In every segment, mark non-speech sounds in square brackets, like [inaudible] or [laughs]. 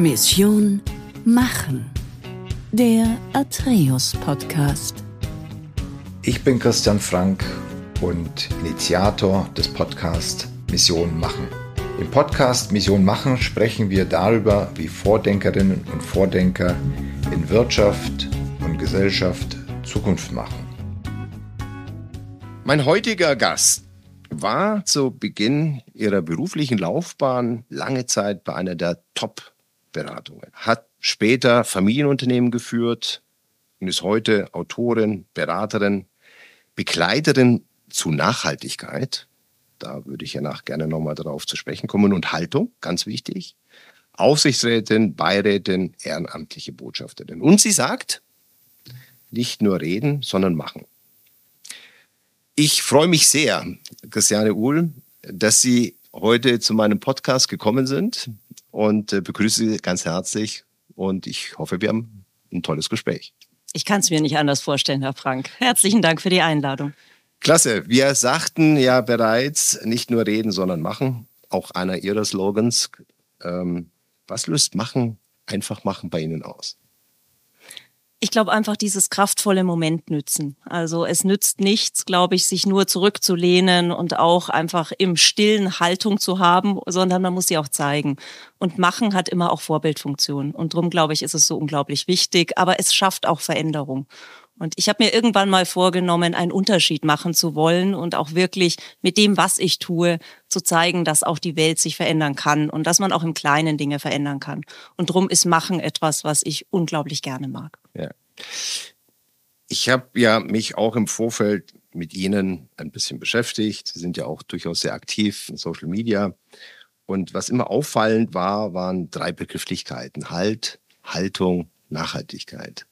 Mission Machen. Der Atreus Podcast. Ich bin Christian Frank und Initiator des Podcasts Mission Machen. Im Podcast Mission Machen sprechen wir darüber, wie Vordenkerinnen und Vordenker in Wirtschaft und Gesellschaft Zukunft machen. Mein heutiger Gast war zu Beginn ihrer beruflichen Laufbahn lange Zeit bei einer der Top-Beratungen, hat später Familienunternehmen geführt und ist heute Autorin, Beraterin, Begleiterin zu Nachhaltigkeit. Da würde ich ja nach gerne nochmal darauf zu sprechen kommen. Und Haltung, ganz wichtig. Aufsichtsrätin, Beirätin, ehrenamtliche Botschafterin. Und sie sagt, nicht nur reden, sondern machen. Ich freue mich sehr, Christiane Uhl, dass Sie heute zu meinem Podcast gekommen sind und äh, begrüße Sie ganz herzlich und ich hoffe, wir haben ein tolles Gespräch. Ich kann es mir nicht anders vorstellen, Herr Frank. Herzlichen Dank für die Einladung. Klasse. Wir sagten ja bereits, nicht nur reden, sondern machen. Auch einer Ihrer Slogans. Ähm, was löst Machen, einfach machen bei Ihnen aus? Ich glaube einfach dieses kraftvolle Moment nützen. Also es nützt nichts, glaube ich, sich nur zurückzulehnen und auch einfach im stillen Haltung zu haben, sondern man muss sie auch zeigen. Und machen hat immer auch Vorbildfunktion. Und darum, glaube ich, ist es so unglaublich wichtig. Aber es schafft auch Veränderung. Und ich habe mir irgendwann mal vorgenommen, einen Unterschied machen zu wollen und auch wirklich mit dem, was ich tue, zu zeigen, dass auch die Welt sich verändern kann und dass man auch im Kleinen Dinge verändern kann. Und drum ist Machen etwas, was ich unglaublich gerne mag. Ja. Ich habe ja mich auch im Vorfeld mit Ihnen ein bisschen beschäftigt. Sie sind ja auch durchaus sehr aktiv in Social Media. Und was immer auffallend war, waren drei Begrifflichkeiten. Halt, Haltung, Nachhaltigkeit.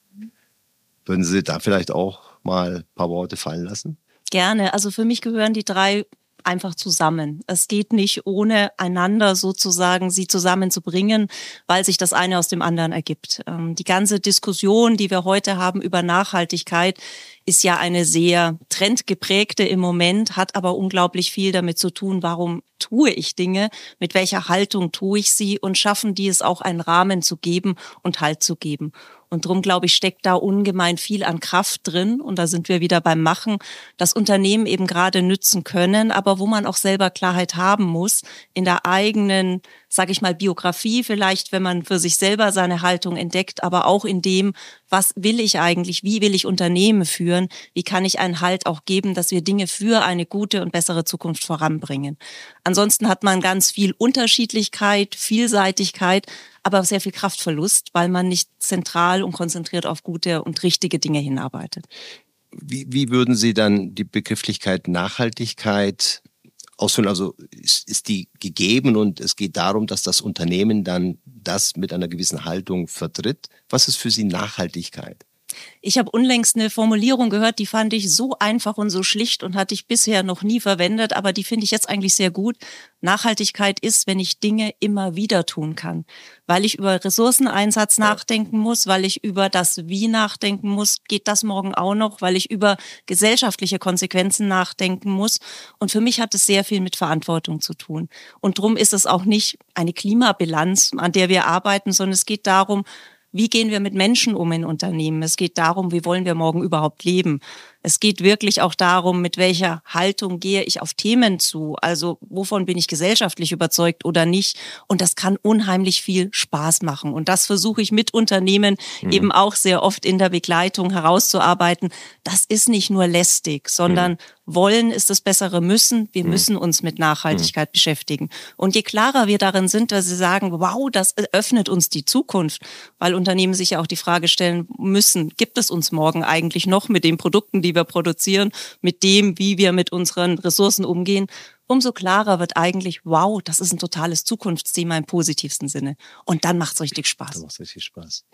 Würden Sie da vielleicht auch mal ein paar Worte fallen lassen? Gerne. Also für mich gehören die drei einfach zusammen. Es geht nicht ohne einander sozusagen sie zusammenzubringen, weil sich das eine aus dem anderen ergibt. Ähm, die ganze Diskussion, die wir heute haben über Nachhaltigkeit, ist ja eine sehr trendgeprägte im Moment, hat aber unglaublich viel damit zu tun, warum tue ich Dinge, mit welcher Haltung tue ich sie und schaffen die es auch einen Rahmen zu geben und Halt zu geben. Und darum, glaube ich, steckt da ungemein viel an Kraft drin. Und da sind wir wieder beim Machen, das Unternehmen eben gerade nützen können, aber wo man auch selber Klarheit haben muss in der eigenen, sage ich mal, Biografie vielleicht, wenn man für sich selber seine Haltung entdeckt, aber auch in dem, was will ich eigentlich, wie will ich Unternehmen führen, wie kann ich einen Halt auch geben, dass wir Dinge für eine gute und bessere Zukunft voranbringen. Ansonsten hat man ganz viel Unterschiedlichkeit, Vielseitigkeit, aber sehr viel Kraftverlust, weil man nicht zentral und konzentriert auf gute und richtige Dinge hinarbeitet. Wie, wie würden Sie dann die Begrifflichkeit Nachhaltigkeit ausführen? Also ist, ist die gegeben und es geht darum, dass das Unternehmen dann das mit einer gewissen Haltung vertritt. Was ist für Sie Nachhaltigkeit? Ich habe unlängst eine Formulierung gehört, die fand ich so einfach und so schlicht und hatte ich bisher noch nie verwendet, aber die finde ich jetzt eigentlich sehr gut. Nachhaltigkeit ist, wenn ich Dinge immer wieder tun kann, weil ich über Ressourceneinsatz nachdenken muss, weil ich über das Wie nachdenken muss, geht das morgen auch noch, weil ich über gesellschaftliche Konsequenzen nachdenken muss. Und für mich hat es sehr viel mit Verantwortung zu tun. Und drum ist es auch nicht eine Klimabilanz, an der wir arbeiten, sondern es geht darum, wie gehen wir mit Menschen um in Unternehmen? Es geht darum, wie wollen wir morgen überhaupt leben? Es geht wirklich auch darum, mit welcher Haltung gehe ich auf Themen zu. Also wovon bin ich gesellschaftlich überzeugt oder nicht. Und das kann unheimlich viel Spaß machen. Und das versuche ich mit Unternehmen mhm. eben auch sehr oft in der Begleitung herauszuarbeiten. Das ist nicht nur lästig, sondern mhm. wollen ist das bessere Müssen. Wir mhm. müssen uns mit Nachhaltigkeit mhm. beschäftigen. Und je klarer wir darin sind, dass sie sagen, wow, das öffnet uns die Zukunft, weil Unternehmen sich ja auch die Frage stellen müssen, gibt es uns morgen eigentlich noch mit den Produkten, die die wir produzieren, mit dem, wie wir mit unseren Ressourcen umgehen, umso klarer wird eigentlich, wow, das ist ein totales Zukunftsthema im positivsten Sinne. Und dann macht es richtig Spaß. Dann macht richtig Spaß.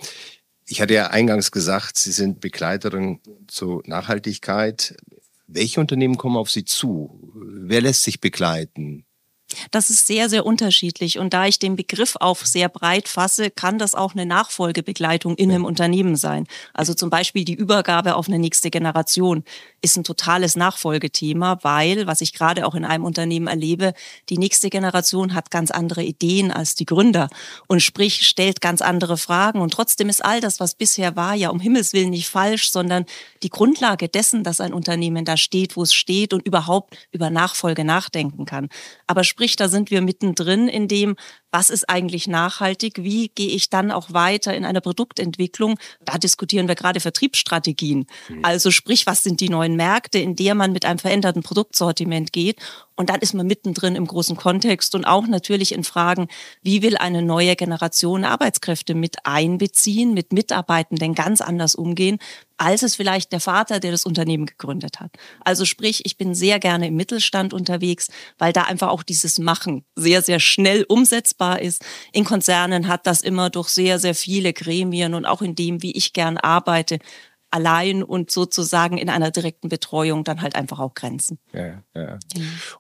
Ich hatte ja eingangs gesagt, Sie sind Begleiterin zur Nachhaltigkeit. Welche Unternehmen kommen auf Sie zu? Wer lässt sich begleiten? Das ist sehr, sehr unterschiedlich. Und da ich den Begriff auf sehr breit fasse, kann das auch eine Nachfolgebegleitung in einem Unternehmen sein. Also zum Beispiel die Übergabe auf eine nächste Generation ist ein totales Nachfolgethema, weil, was ich gerade auch in einem Unternehmen erlebe, die nächste Generation hat ganz andere Ideen als die Gründer und sprich stellt ganz andere Fragen. Und trotzdem ist all das, was bisher war, ja um Himmels Willen nicht falsch, sondern die Grundlage dessen, dass ein Unternehmen da steht, wo es steht und überhaupt über Nachfolge nachdenken kann. Aber sprich, da sind wir mittendrin in dem, was ist eigentlich nachhaltig, wie gehe ich dann auch weiter in einer Produktentwicklung. Da diskutieren wir gerade Vertriebsstrategien. Mhm. Also sprich, was sind die neuen Märkte, in der man mit einem veränderten Produktsortiment geht. Und dann ist man mittendrin im großen Kontext und auch natürlich in Fragen, wie will eine neue Generation Arbeitskräfte mit einbeziehen, mit Mitarbeitenden ganz anders umgehen, als es vielleicht der Vater, der das Unternehmen gegründet hat. Also sprich, ich bin sehr gerne im Mittelstand unterwegs, weil da einfach auch dieses Machen sehr, sehr schnell umsetzbar ist. In Konzernen hat das immer durch sehr, sehr viele Gremien und auch in dem, wie ich gern arbeite, allein und sozusagen in einer direkten Betreuung dann halt einfach auch Grenzen. Ja, ja.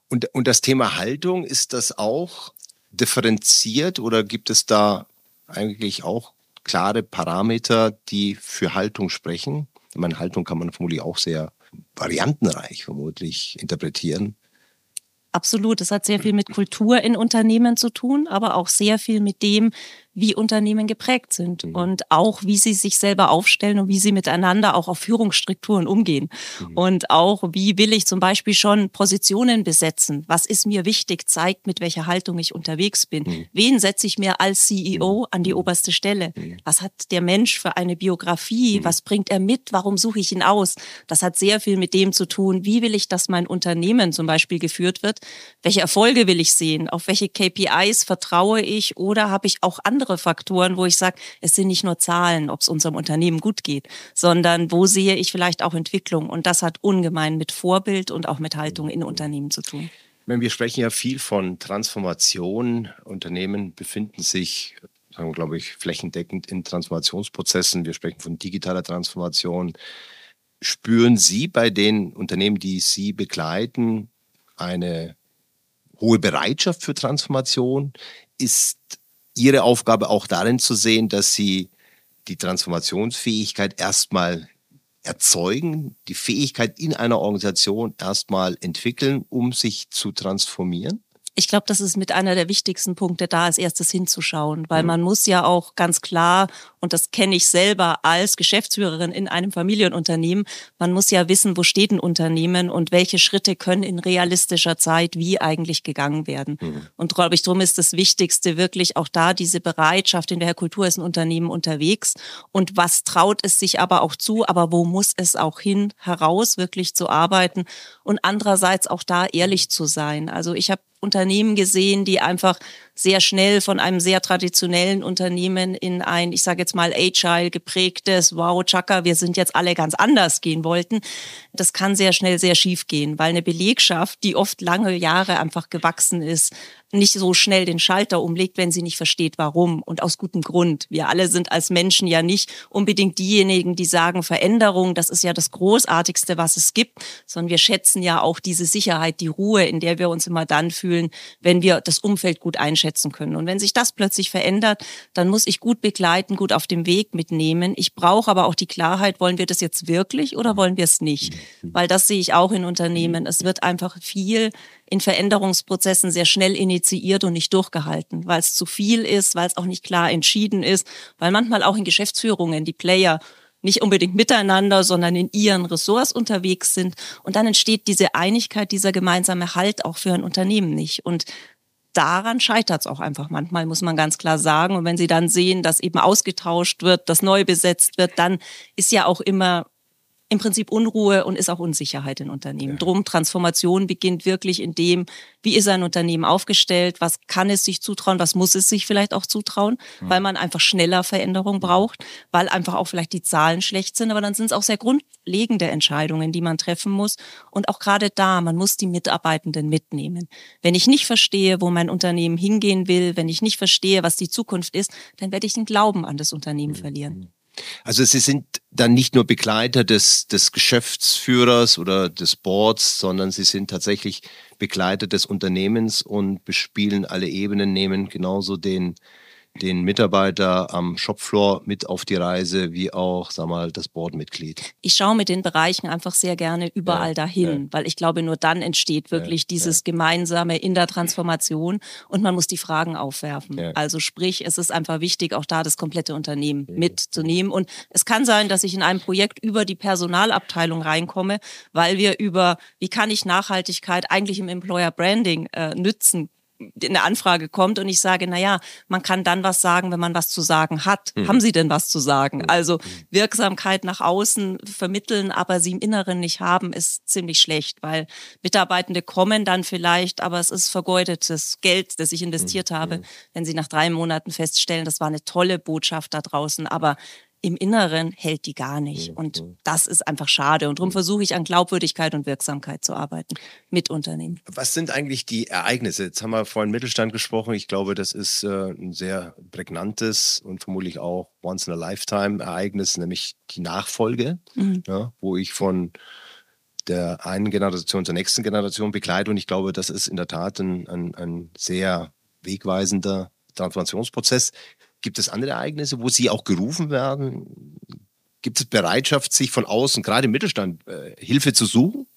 Und, und das Thema Haltung, ist das auch differenziert oder gibt es da eigentlich auch klare Parameter, die für Haltung sprechen? Ich meine, Haltung kann man vermutlich auch sehr variantenreich vermutlich interpretieren. Absolut. Es hat sehr viel mit Kultur in Unternehmen zu tun, aber auch sehr viel mit dem, wie Unternehmen geprägt sind mhm. und auch wie sie sich selber aufstellen und wie sie miteinander auch auf Führungsstrukturen umgehen. Mhm. Und auch, wie will ich zum Beispiel schon Positionen besetzen? Was ist mir wichtig? Zeigt, mit welcher Haltung ich unterwegs bin. Mhm. Wen setze ich mir als CEO mhm. an die oberste Stelle? Mhm. Was hat der Mensch für eine Biografie? Mhm. Was bringt er mit? Warum suche ich ihn aus? Das hat sehr viel mit dem zu tun, wie will ich, dass mein Unternehmen zum Beispiel geführt wird? Welche Erfolge will ich sehen? Auf welche KPIs vertraue ich? Oder habe ich auch andere andere Faktoren, wo ich sage, es sind nicht nur Zahlen, ob es unserem Unternehmen gut geht, sondern wo sehe ich vielleicht auch Entwicklung. Und das hat ungemein mit Vorbild und auch mit Haltung in Unternehmen zu tun. Wir sprechen ja viel von Transformation. Unternehmen befinden sich, sagen glaube ich, flächendeckend in Transformationsprozessen. Wir sprechen von digitaler Transformation. Spüren Sie bei den Unternehmen, die Sie begleiten, eine hohe Bereitschaft für Transformation? Ist Ihre Aufgabe auch darin zu sehen, dass Sie die Transformationsfähigkeit erstmal erzeugen, die Fähigkeit in einer Organisation erstmal entwickeln, um sich zu transformieren? Ich glaube, das ist mit einer der wichtigsten Punkte, da als erstes hinzuschauen, weil mhm. man muss ja auch ganz klar, und das kenne ich selber als Geschäftsführerin in einem Familienunternehmen, man muss ja wissen, wo steht ein Unternehmen und welche Schritte können in realistischer Zeit wie eigentlich gegangen werden. Mhm. Und glaube ich, darum ist das Wichtigste wirklich auch da diese Bereitschaft, in welcher Kultur ist ein Unternehmen unterwegs und was traut es sich aber auch zu, aber wo muss es auch hin, heraus wirklich zu arbeiten und andererseits auch da ehrlich zu sein. Also ich habe Unternehmen gesehen, die einfach sehr schnell von einem sehr traditionellen Unternehmen in ein, ich sage jetzt mal, agile geprägtes, wow, Chaka, wir sind jetzt alle ganz anders gehen wollten. Das kann sehr schnell sehr schief gehen, weil eine Belegschaft, die oft lange Jahre einfach gewachsen ist, nicht so schnell den Schalter umlegt, wenn sie nicht versteht, warum und aus gutem Grund. Wir alle sind als Menschen ja nicht unbedingt diejenigen, die sagen, Veränderung, das ist ja das Großartigste, was es gibt, sondern wir schätzen ja auch diese Sicherheit, die Ruhe, in der wir uns immer dann fühlen, wenn wir das Umfeld gut einschätzen können. Und wenn sich das plötzlich verändert, dann muss ich gut begleiten, gut auf dem Weg mitnehmen. Ich brauche aber auch die Klarheit, wollen wir das jetzt wirklich oder wollen wir es nicht? Weil das sehe ich auch in Unternehmen. Es wird einfach viel in Veränderungsprozessen sehr schnell initiiert und nicht durchgehalten, weil es zu viel ist, weil es auch nicht klar entschieden ist, weil manchmal auch in Geschäftsführungen die Player nicht unbedingt miteinander, sondern in ihren Ressorts unterwegs sind. Und dann entsteht diese Einigkeit, dieser gemeinsame Halt auch für ein Unternehmen nicht. Und daran scheitert es auch einfach manchmal, muss man ganz klar sagen. Und wenn Sie dann sehen, dass eben ausgetauscht wird, dass neu besetzt wird, dann ist ja auch immer im Prinzip Unruhe und ist auch Unsicherheit in Unternehmen. Ja. Drum Transformation beginnt wirklich in dem, wie ist ein Unternehmen aufgestellt, was kann es sich zutrauen, was muss es sich vielleicht auch zutrauen, ja. weil man einfach schneller Veränderung braucht, weil einfach auch vielleicht die Zahlen schlecht sind, aber dann sind es auch sehr grundlegende Entscheidungen, die man treffen muss und auch gerade da, man muss die Mitarbeitenden mitnehmen. Wenn ich nicht verstehe, wo mein Unternehmen hingehen will, wenn ich nicht verstehe, was die Zukunft ist, dann werde ich den Glauben an das Unternehmen mhm. verlieren. Also Sie sind dann nicht nur Begleiter des, des Geschäftsführers oder des Boards, sondern Sie sind tatsächlich Begleiter des Unternehmens und bespielen alle Ebenen, nehmen genauso den den Mitarbeiter am Shopfloor mit auf die Reise, wie auch, sag mal, das Boardmitglied? Ich schaue mit den Bereichen einfach sehr gerne überall ja, dahin, ja. weil ich glaube, nur dann entsteht wirklich ja, dieses Gemeinsame in der Transformation und man muss die Fragen aufwerfen. Also sprich, es ist einfach wichtig, auch da das komplette Unternehmen mitzunehmen. Und es kann sein, dass ich in einem Projekt über die Personalabteilung reinkomme, weil wir über, wie kann ich Nachhaltigkeit eigentlich im Employer Branding äh, nützen eine Anfrage kommt und ich sage, na ja, man kann dann was sagen, wenn man was zu sagen hat. Mhm. Haben Sie denn was zu sagen? Mhm. Also mhm. Wirksamkeit nach außen vermitteln, aber sie im Inneren nicht haben, ist ziemlich schlecht, weil Mitarbeitende kommen dann vielleicht, aber es ist vergeudetes Geld, das ich investiert mhm. habe, wenn sie nach drei Monaten feststellen, das war eine tolle Botschaft da draußen, aber im Inneren hält die gar nicht. Mhm. Und das ist einfach schade. Und darum mhm. versuche ich an Glaubwürdigkeit und Wirksamkeit zu arbeiten mit Unternehmen. Was sind eigentlich die Ereignisse? Jetzt haben wir vorhin Mittelstand gesprochen. Ich glaube, das ist äh, ein sehr prägnantes und vermutlich auch Once-in-a-Lifetime-Ereignis, nämlich die Nachfolge, mhm. ja, wo ich von der einen Generation zur nächsten Generation begleite. Und ich glaube, das ist in der Tat ein, ein, ein sehr wegweisender Transformationsprozess. Gibt es andere Ereignisse, wo Sie auch gerufen werden? Gibt es Bereitschaft, sich von außen, gerade im Mittelstand, äh, Hilfe zu suchen?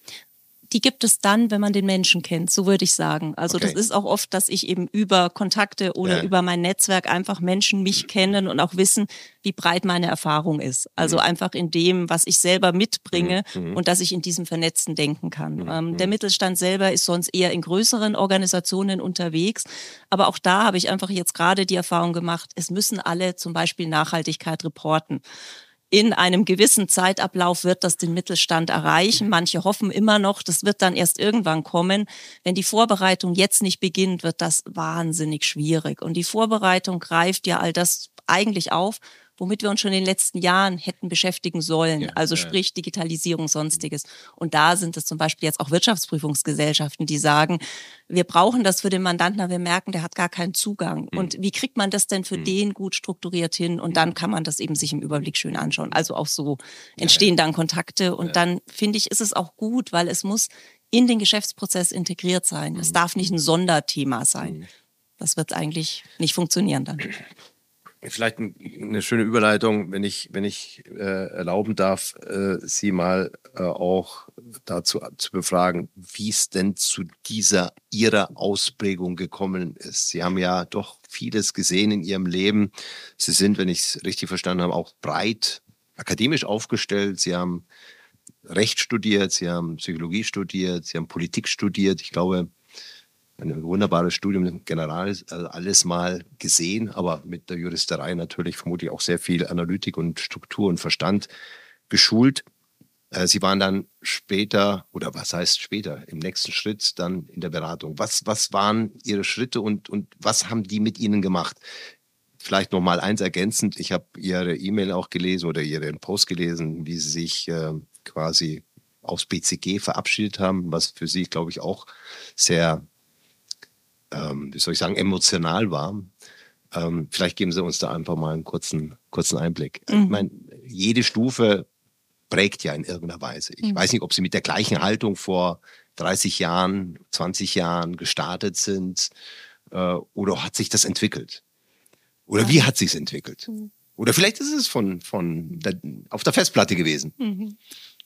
Die gibt es dann, wenn man den Menschen kennt, so würde ich sagen. Also okay. das ist auch oft, dass ich eben über Kontakte oder ja. über mein Netzwerk einfach Menschen mich kennen und auch wissen, wie breit meine Erfahrung ist. Also mhm. einfach in dem, was ich selber mitbringe mhm. mhm. und dass ich in diesem Vernetzten denken kann. Mhm. Ähm, der mhm. Mittelstand selber ist sonst eher in größeren Organisationen unterwegs. Aber auch da habe ich einfach jetzt gerade die Erfahrung gemacht, es müssen alle zum Beispiel Nachhaltigkeit reporten in einem gewissen Zeitablauf wird das den Mittelstand erreichen. Manche hoffen immer noch, das wird dann erst irgendwann kommen. Wenn die Vorbereitung jetzt nicht beginnt, wird das wahnsinnig schwierig. Und die Vorbereitung greift ja all das eigentlich auf, womit wir uns schon in den letzten Jahren hätten beschäftigen sollen. Ja, also sprich Digitalisierung, sonstiges. Und da sind es zum Beispiel jetzt auch Wirtschaftsprüfungsgesellschaften, die sagen, wir brauchen das für den Mandanten, aber wir merken, der hat gar keinen Zugang. Mhm. Und wie kriegt man das denn für mhm. den gut strukturiert hin? Und dann mhm. kann man das eben sich im Überblick schön anschauen. Also auch so entstehen dann Kontakte. Und dann finde ich, ist es auch gut, weil es muss in den Geschäftsprozess integriert sein. Es mhm. darf nicht ein Sonderthema sein. Mhm. Das wird eigentlich nicht funktionieren dann. [clears throat] Vielleicht eine schöne Überleitung, wenn ich, wenn ich äh, erlauben darf, äh, Sie mal äh, auch dazu zu befragen, wie es denn zu dieser Ihrer Ausprägung gekommen ist. Sie haben ja doch vieles gesehen in Ihrem Leben. Sie sind, wenn ich es richtig verstanden habe, auch breit akademisch aufgestellt. Sie haben Recht studiert, Sie haben Psychologie studiert, Sie haben Politik studiert. Ich glaube, ein wunderbares Studium General, also alles mal gesehen, aber mit der Juristerei natürlich vermutlich auch sehr viel Analytik und Struktur und Verstand geschult. Äh, Sie waren dann später, oder was heißt später, im nächsten Schritt dann in der Beratung. Was, was waren Ihre Schritte und, und was haben die mit Ihnen gemacht? Vielleicht noch mal eins ergänzend. Ich habe Ihre E-Mail auch gelesen oder Ihren Post gelesen, wie Sie sich äh, quasi aufs BCG verabschiedet haben, was für Sie, glaube ich, auch sehr ähm, wie soll ich sagen, emotional war. Ähm, vielleicht geben Sie uns da einfach mal einen kurzen, kurzen Einblick. Mhm. Ich meine, jede Stufe prägt ja in irgendeiner Weise. Ich mhm. weiß nicht, ob Sie mit der gleichen Haltung vor 30 Jahren, 20 Jahren gestartet sind äh, oder hat sich das entwickelt? Oder ja. wie hat sich entwickelt? Mhm. Oder vielleicht ist es von, von der, auf der Festplatte gewesen.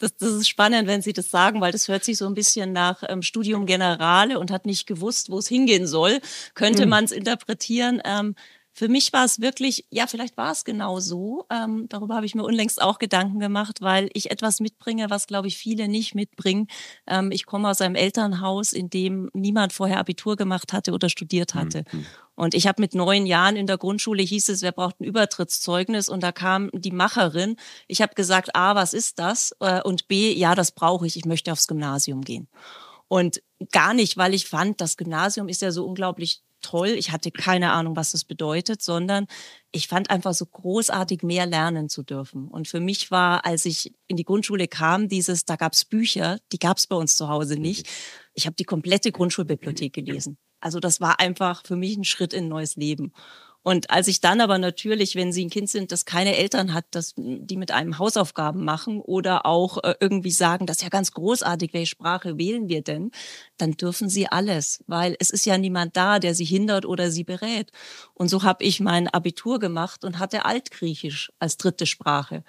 Das, das ist spannend, wenn Sie das sagen, weil das hört sich so ein bisschen nach ähm, Studium Generale und hat nicht gewusst, wo es hingehen soll. Könnte mhm. man es interpretieren. Ähm, für mich war es wirklich, ja, vielleicht war es genau so. Ähm, darüber habe ich mir unlängst auch Gedanken gemacht, weil ich etwas mitbringe, was, glaube ich, viele nicht mitbringen. Ähm, ich komme aus einem Elternhaus, in dem niemand vorher Abitur gemacht hatte oder studiert hatte. Mhm. Und ich habe mit neun Jahren in der Grundschule hieß es, wer braucht ein Übertrittszeugnis? Und da kam die Macherin. Ich habe gesagt, A, was ist das? Äh, und B, ja, das brauche ich. Ich möchte aufs Gymnasium gehen. Und gar nicht, weil ich fand, das Gymnasium ist ja so unglaublich toll. Ich hatte keine Ahnung, was das bedeutet, sondern ich fand einfach so großartig, mehr lernen zu dürfen. Und für mich war, als ich in die Grundschule kam, dieses, da gab es Bücher, die gab es bei uns zu Hause nicht. Ich habe die komplette Grundschulbibliothek gelesen. Also das war einfach für mich ein Schritt in ein neues Leben. Und als ich dann aber natürlich, wenn Sie ein Kind sind, das keine Eltern hat, das, die mit einem Hausaufgaben machen oder auch äh, irgendwie sagen, das ist ja ganz großartig, welche Sprache wählen wir denn, dann dürfen Sie alles, weil es ist ja niemand da, der Sie hindert oder Sie berät. Und so habe ich mein Abitur gemacht und hatte Altgriechisch als dritte Sprache.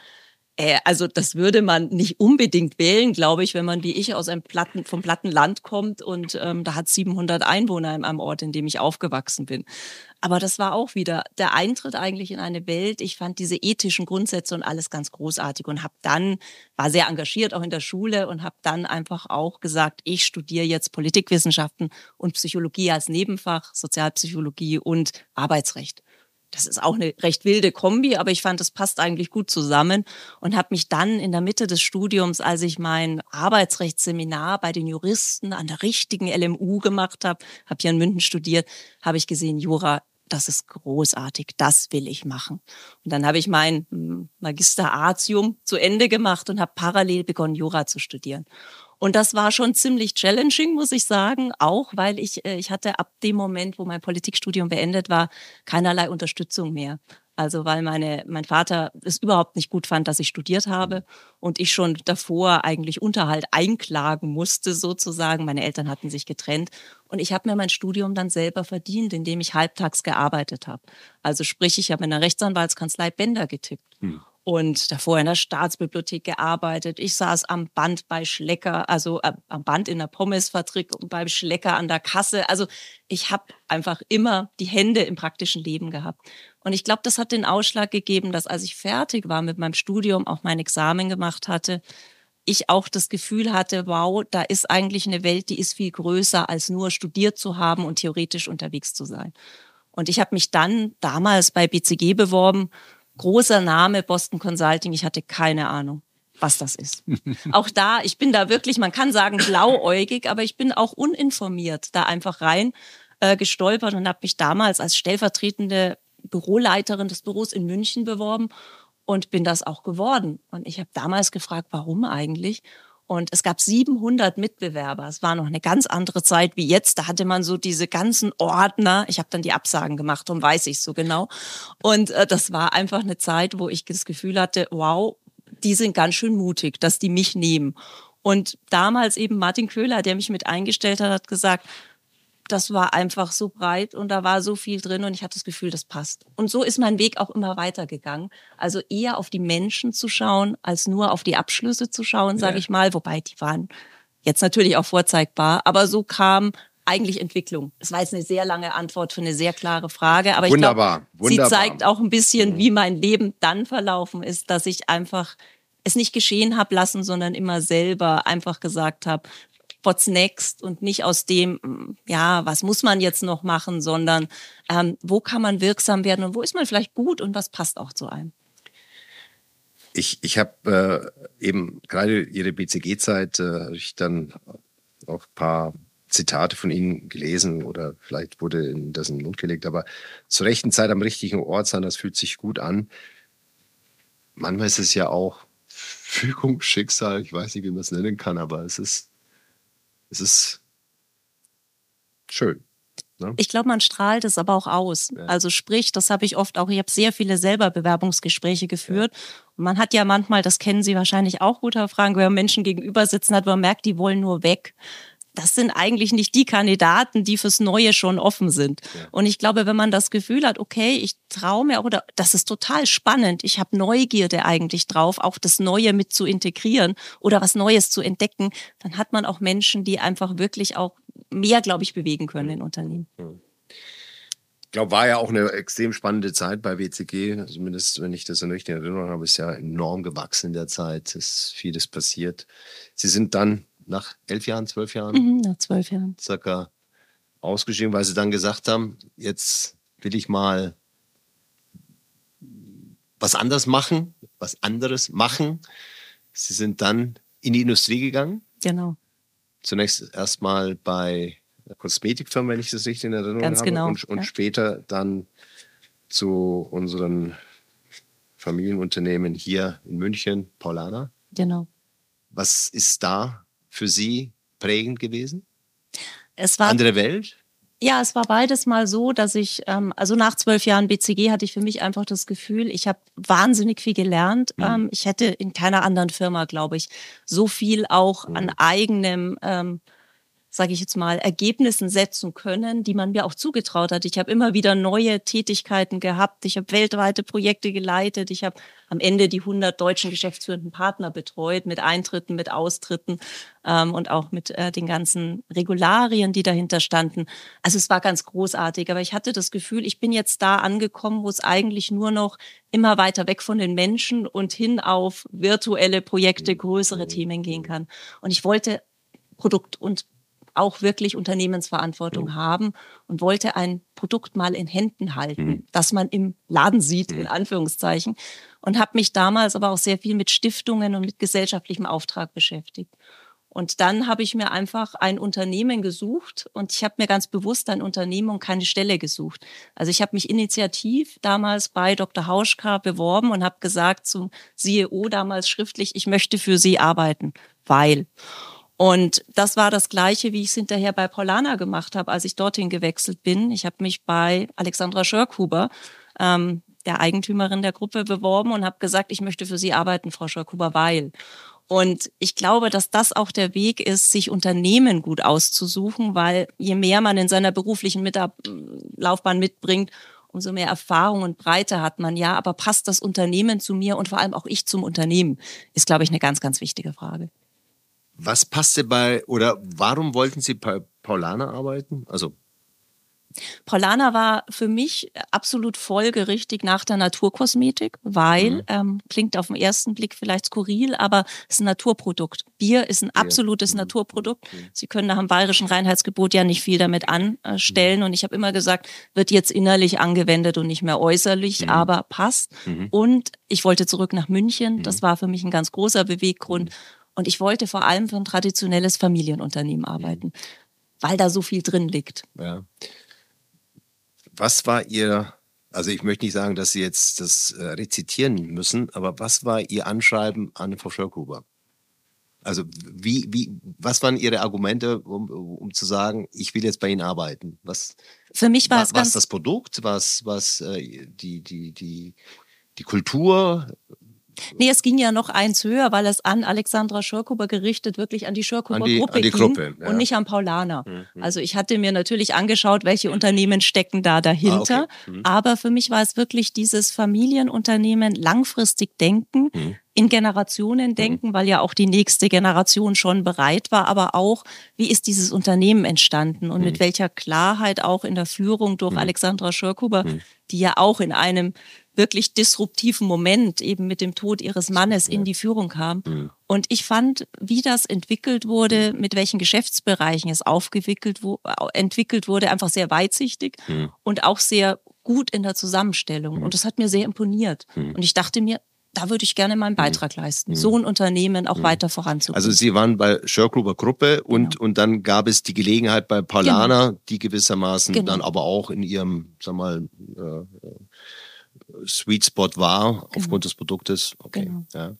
Äh, also das würde man nicht unbedingt wählen, glaube ich, wenn man wie ich aus einem Platten, vom platten Land kommt und ähm, da hat 700 Einwohner in einem Ort, in dem ich aufgewachsen bin. Aber das war auch wieder der Eintritt eigentlich in eine Welt. Ich fand diese ethischen Grundsätze und alles ganz großartig und habe dann war sehr engagiert auch in der Schule und habe dann einfach auch gesagt, ich studiere jetzt Politikwissenschaften und Psychologie als Nebenfach, Sozialpsychologie und Arbeitsrecht das ist auch eine recht wilde Kombi, aber ich fand, das passt eigentlich gut zusammen und habe mich dann in der Mitte des Studiums, als ich mein Arbeitsrechtsseminar bei den Juristen an der richtigen LMU gemacht habe, habe hier in München studiert, habe ich gesehen, Jura, das ist großartig, das will ich machen. Und dann habe ich mein hm, Magister Artium zu Ende gemacht und habe parallel begonnen, Jura zu studieren. Und das war schon ziemlich challenging, muss ich sagen, auch weil ich, äh, ich hatte ab dem Moment, wo mein Politikstudium beendet war, keinerlei Unterstützung mehr. Also weil meine, mein Vater es überhaupt nicht gut fand, dass ich studiert habe und ich schon davor eigentlich Unterhalt einklagen musste sozusagen. Meine Eltern hatten sich getrennt und ich habe mir mein Studium dann selber verdient, indem ich halbtags gearbeitet habe. Also sprich, ich habe in der Rechtsanwaltskanzlei Bänder getippt. Hm und davor in der Staatsbibliothek gearbeitet. Ich saß am Band bei Schlecker, also äh, am Band in der Pommesfabrik und beim Schlecker an der Kasse. Also ich habe einfach immer die Hände im praktischen Leben gehabt. Und ich glaube, das hat den Ausschlag gegeben, dass als ich fertig war mit meinem Studium, auch mein Examen gemacht hatte, ich auch das Gefühl hatte, wow, da ist eigentlich eine Welt, die ist viel größer, als nur studiert zu haben und theoretisch unterwegs zu sein. Und ich habe mich dann damals bei BCG beworben großer Name Boston Consulting. Ich hatte keine Ahnung, was das ist. [laughs] auch da, ich bin da wirklich, man kann sagen blauäugig, aber ich bin auch uninformiert da einfach rein äh, gestolpert und habe mich damals als stellvertretende Büroleiterin des Büros in München beworben und bin das auch geworden. Und ich habe damals gefragt, warum eigentlich? Und es gab 700 Mitbewerber. Es war noch eine ganz andere Zeit wie jetzt. Da hatte man so diese ganzen Ordner. Ich habe dann die Absagen gemacht und weiß ich so genau. Und äh, das war einfach eine Zeit, wo ich das Gefühl hatte, wow, die sind ganz schön mutig, dass die mich nehmen. Und damals eben Martin Köhler, der mich mit eingestellt hat, hat gesagt, das war einfach so breit und da war so viel drin und ich hatte das Gefühl, das passt. Und so ist mein Weg auch immer weitergegangen. Also eher auf die Menschen zu schauen, als nur auf die Abschlüsse zu schauen, sage ja. ich mal. Wobei die waren jetzt natürlich auch vorzeigbar, aber so kam eigentlich Entwicklung. Es war jetzt eine sehr lange Antwort für eine sehr klare Frage, aber wunderbar, ich glaube, sie zeigt auch ein bisschen, mhm. wie mein Leben dann verlaufen ist, dass ich einfach es nicht geschehen habe lassen, sondern immer selber einfach gesagt habe, what's next und nicht aus dem, ja, was muss man jetzt noch machen, sondern ähm, wo kann man wirksam werden und wo ist man vielleicht gut und was passt auch zu einem. Ich, ich habe äh, eben gerade Ihre BCG-Zeit, äh, ich dann auch ein paar Zitate von Ihnen gelesen oder vielleicht wurde Ihnen das in den Mund gelegt, aber zur rechten Zeit am richtigen Ort sein, das fühlt sich gut an. Manchmal ist es ja auch Fügung, Schicksal, ich weiß nicht, wie man es nennen kann, aber es ist es ist schön. Ne? Ich glaube, man strahlt es aber auch aus. Ja. Also sprich, das habe ich oft auch, ich habe sehr viele selber Bewerbungsgespräche geführt. Ja. Und man hat ja manchmal, das kennen Sie wahrscheinlich auch gut, Herr Frank, wenn man Menschen gegenüber sitzen hat, wo man merkt, die wollen nur weg das sind eigentlich nicht die Kandidaten, die fürs Neue schon offen sind. Ja. Und ich glaube, wenn man das Gefühl hat, okay, ich traue mir oder das ist total spannend, ich habe Neugierde eigentlich drauf, auch das Neue mit zu integrieren oder was Neues zu entdecken, dann hat man auch Menschen, die einfach wirklich auch mehr, glaube ich, bewegen können in Unternehmen. Ich glaube, war ja auch eine extrem spannende Zeit bei WCG. Zumindest, wenn ich das in richtiger Erinnerung habe, ist ja enorm gewachsen in der Zeit. Es ist vieles passiert. Sie sind dann nach elf Jahren, zwölf Jahren? Mhm, nach zwölf Jahren. Circa ausgeschrieben, weil sie dann gesagt haben, jetzt will ich mal was anderes machen, was anderes machen. Sie sind dann in die Industrie gegangen. Genau. Zunächst erstmal bei Kosmetikfirmen, wenn ich das richtig in Erinnerung Ganz habe. Genau, und, und ja. später dann zu unseren Familienunternehmen hier in München, Paulana. Genau. Was ist da für Sie prägend gewesen? Es war andere Welt. Ja, es war beides mal so, dass ich, ähm, also nach zwölf Jahren BCG hatte ich für mich einfach das Gefühl, ich habe wahnsinnig viel gelernt. Mhm. Ähm, ich hätte in keiner anderen Firma, glaube ich, so viel auch mhm. an eigenem ähm, sage ich jetzt mal, Ergebnissen setzen können, die man mir auch zugetraut hat. Ich habe immer wieder neue Tätigkeiten gehabt. Ich habe weltweite Projekte geleitet. Ich habe am Ende die 100 deutschen geschäftsführenden Partner betreut mit Eintritten, mit Austritten ähm, und auch mit äh, den ganzen Regularien, die dahinter standen. Also es war ganz großartig. Aber ich hatte das Gefühl, ich bin jetzt da angekommen, wo es eigentlich nur noch immer weiter weg von den Menschen und hin auf virtuelle Projekte, größere Themen gehen kann. Und ich wollte Produkt und auch wirklich Unternehmensverantwortung mhm. haben und wollte ein Produkt mal in Händen halten, mhm. das man im Laden sieht, in Anführungszeichen. Und habe mich damals aber auch sehr viel mit Stiftungen und mit gesellschaftlichem Auftrag beschäftigt. Und dann habe ich mir einfach ein Unternehmen gesucht und ich habe mir ganz bewusst ein Unternehmen und keine Stelle gesucht. Also ich habe mich initiativ damals bei Dr. Hauschka beworben und habe gesagt zum CEO damals schriftlich, ich möchte für Sie arbeiten, weil. Und das war das Gleiche, wie ich es hinterher bei Paulana gemacht habe, als ich dorthin gewechselt bin. Ich habe mich bei Alexandra Schörkhuber, ähm, der Eigentümerin der Gruppe, beworben und habe gesagt, ich möchte für Sie arbeiten, Frau Schörkhuber, weil. Und ich glaube, dass das auch der Weg ist, sich Unternehmen gut auszusuchen, weil je mehr man in seiner beruflichen Mitab Laufbahn mitbringt, umso mehr Erfahrung und Breite hat man ja. Aber passt das Unternehmen zu mir und vor allem auch ich zum Unternehmen, ist, glaube ich, eine ganz, ganz wichtige Frage. Was passte bei, oder warum wollten Sie bei Paulana arbeiten? Also Paulana war für mich absolut folgerichtig nach der Naturkosmetik, weil, mhm. ähm, klingt auf den ersten Blick vielleicht skurril, aber es ist ein Naturprodukt. Bier ist ein absolutes mhm. Naturprodukt. Mhm. Sie können nach dem bayerischen Reinheitsgebot ja nicht viel damit anstellen. Mhm. Und ich habe immer gesagt, wird jetzt innerlich angewendet und nicht mehr äußerlich, mhm. aber passt. Mhm. Und ich wollte zurück nach München. Das war für mich ein ganz großer Beweggrund. Und ich wollte vor allem für ein traditionelles Familienunternehmen arbeiten, mhm. weil da so viel drin liegt. Ja. Was war Ihr, also ich möchte nicht sagen, dass Sie jetzt das äh, rezitieren müssen, aber was war Ihr Anschreiben an Frau Schörkuber? Also wie, wie, was waren Ihre Argumente, um, um zu sagen, ich will jetzt bei Ihnen arbeiten? Was, Für mich war, war es was das Produkt, was, was äh, die, die, die, die Kultur, Nee, es ging ja noch eins höher, weil es an Alexandra Schörkuber gerichtet wirklich an die Schörkuber Gruppe die ging Gruppe, ja. und nicht an Paulaner. Mhm. Also ich hatte mir natürlich angeschaut, welche Unternehmen stecken da dahinter. Ah, okay. mhm. Aber für mich war es wirklich dieses Familienunternehmen langfristig denken, mhm. in Generationen mhm. denken, weil ja auch die nächste Generation schon bereit war, aber auch, wie ist dieses Unternehmen entstanden und mit mhm. welcher Klarheit auch in der Führung durch mhm. Alexandra Schörkuber, die ja auch in einem wirklich disruptiven Moment eben mit dem Tod ihres Mannes in die Führung kam. Und ich fand, wie das entwickelt wurde, mit welchen Geschäftsbereichen es aufgewickelt wo, entwickelt wurde, einfach sehr weitsichtig und auch sehr gut in der Zusammenstellung. Und das hat mir sehr imponiert. Und ich dachte mir, da würde ich gerne meinen. Beitrag leisten, so ein Unternehmen auch weiter voranzubringen. Also Sie waren bei Schörgruber Gruppe und, genau. und dann gab es die Gelegenheit bei Paulana, genau. die gewissermaßen genau. dann aber auch in ihrem, sag mal, äh, Sweet Spot war genau. aufgrund des Produktes. Okay. Genau. Ja.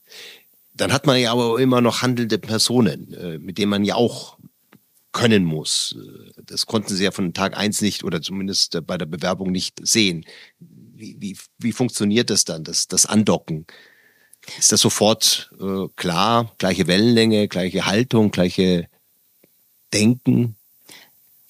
Dann hat man ja aber immer noch handelnde Personen, äh, mit denen man ja auch können muss. Das konnten sie ja von Tag eins nicht oder zumindest bei der Bewerbung nicht sehen. Wie, wie, wie funktioniert das dann, das, das Andocken? Ist das sofort äh, klar? Gleiche Wellenlänge, gleiche Haltung, gleiche Denken?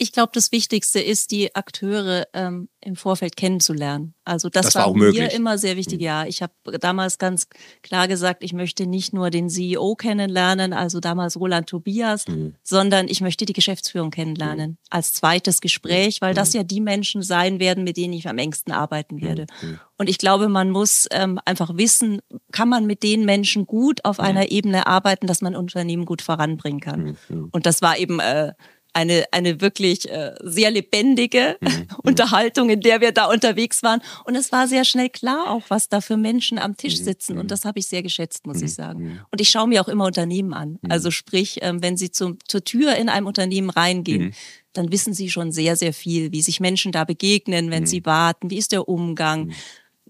Ich glaube, das Wichtigste ist, die Akteure ähm, im Vorfeld kennenzulernen. Also das, das war, war mir möglich. immer sehr wichtig. Mhm. Ja, ich habe damals ganz klar gesagt, ich möchte nicht nur den CEO kennenlernen, also damals Roland Tobias, mhm. sondern ich möchte die Geschäftsführung kennenlernen mhm. als zweites Gespräch, weil das mhm. ja die Menschen sein werden, mit denen ich am engsten arbeiten werde. Mhm. Und ich glaube, man muss ähm, einfach wissen, kann man mit den Menschen gut auf einer Ebene arbeiten, dass man Unternehmen gut voranbringen kann. Und das war eben äh, eine, eine wirklich äh, sehr lebendige mhm. mhm. [laughs] Unterhaltung, in der wir da unterwegs waren. Und es war sehr schnell klar auch, was da für Menschen am Tisch mhm. sitzen. Und mhm. das habe ich sehr geschätzt, muss ich sagen. Und ich schaue mir auch immer Unternehmen an. Also sprich, ähm, wenn Sie zum, zur Tür in einem Unternehmen reingehen, dann wissen Sie schon sehr, sehr viel, wie sich Menschen da begegnen, wenn sie warten, wie ist der Umgang.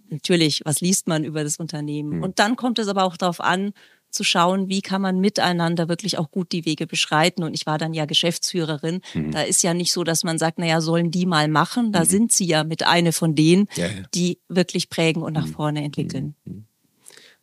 Natürlich, was liest man über das Unternehmen? Und dann kommt es aber auch darauf an, zu schauen, wie kann man miteinander wirklich auch gut die Wege beschreiten. Und ich war dann ja Geschäftsführerin. Mhm. Da ist ja nicht so, dass man sagt, naja, sollen die mal machen. Da mhm. sind sie ja mit eine von denen, ja, ja. die wirklich prägen und nach mhm. vorne entwickeln. Mhm.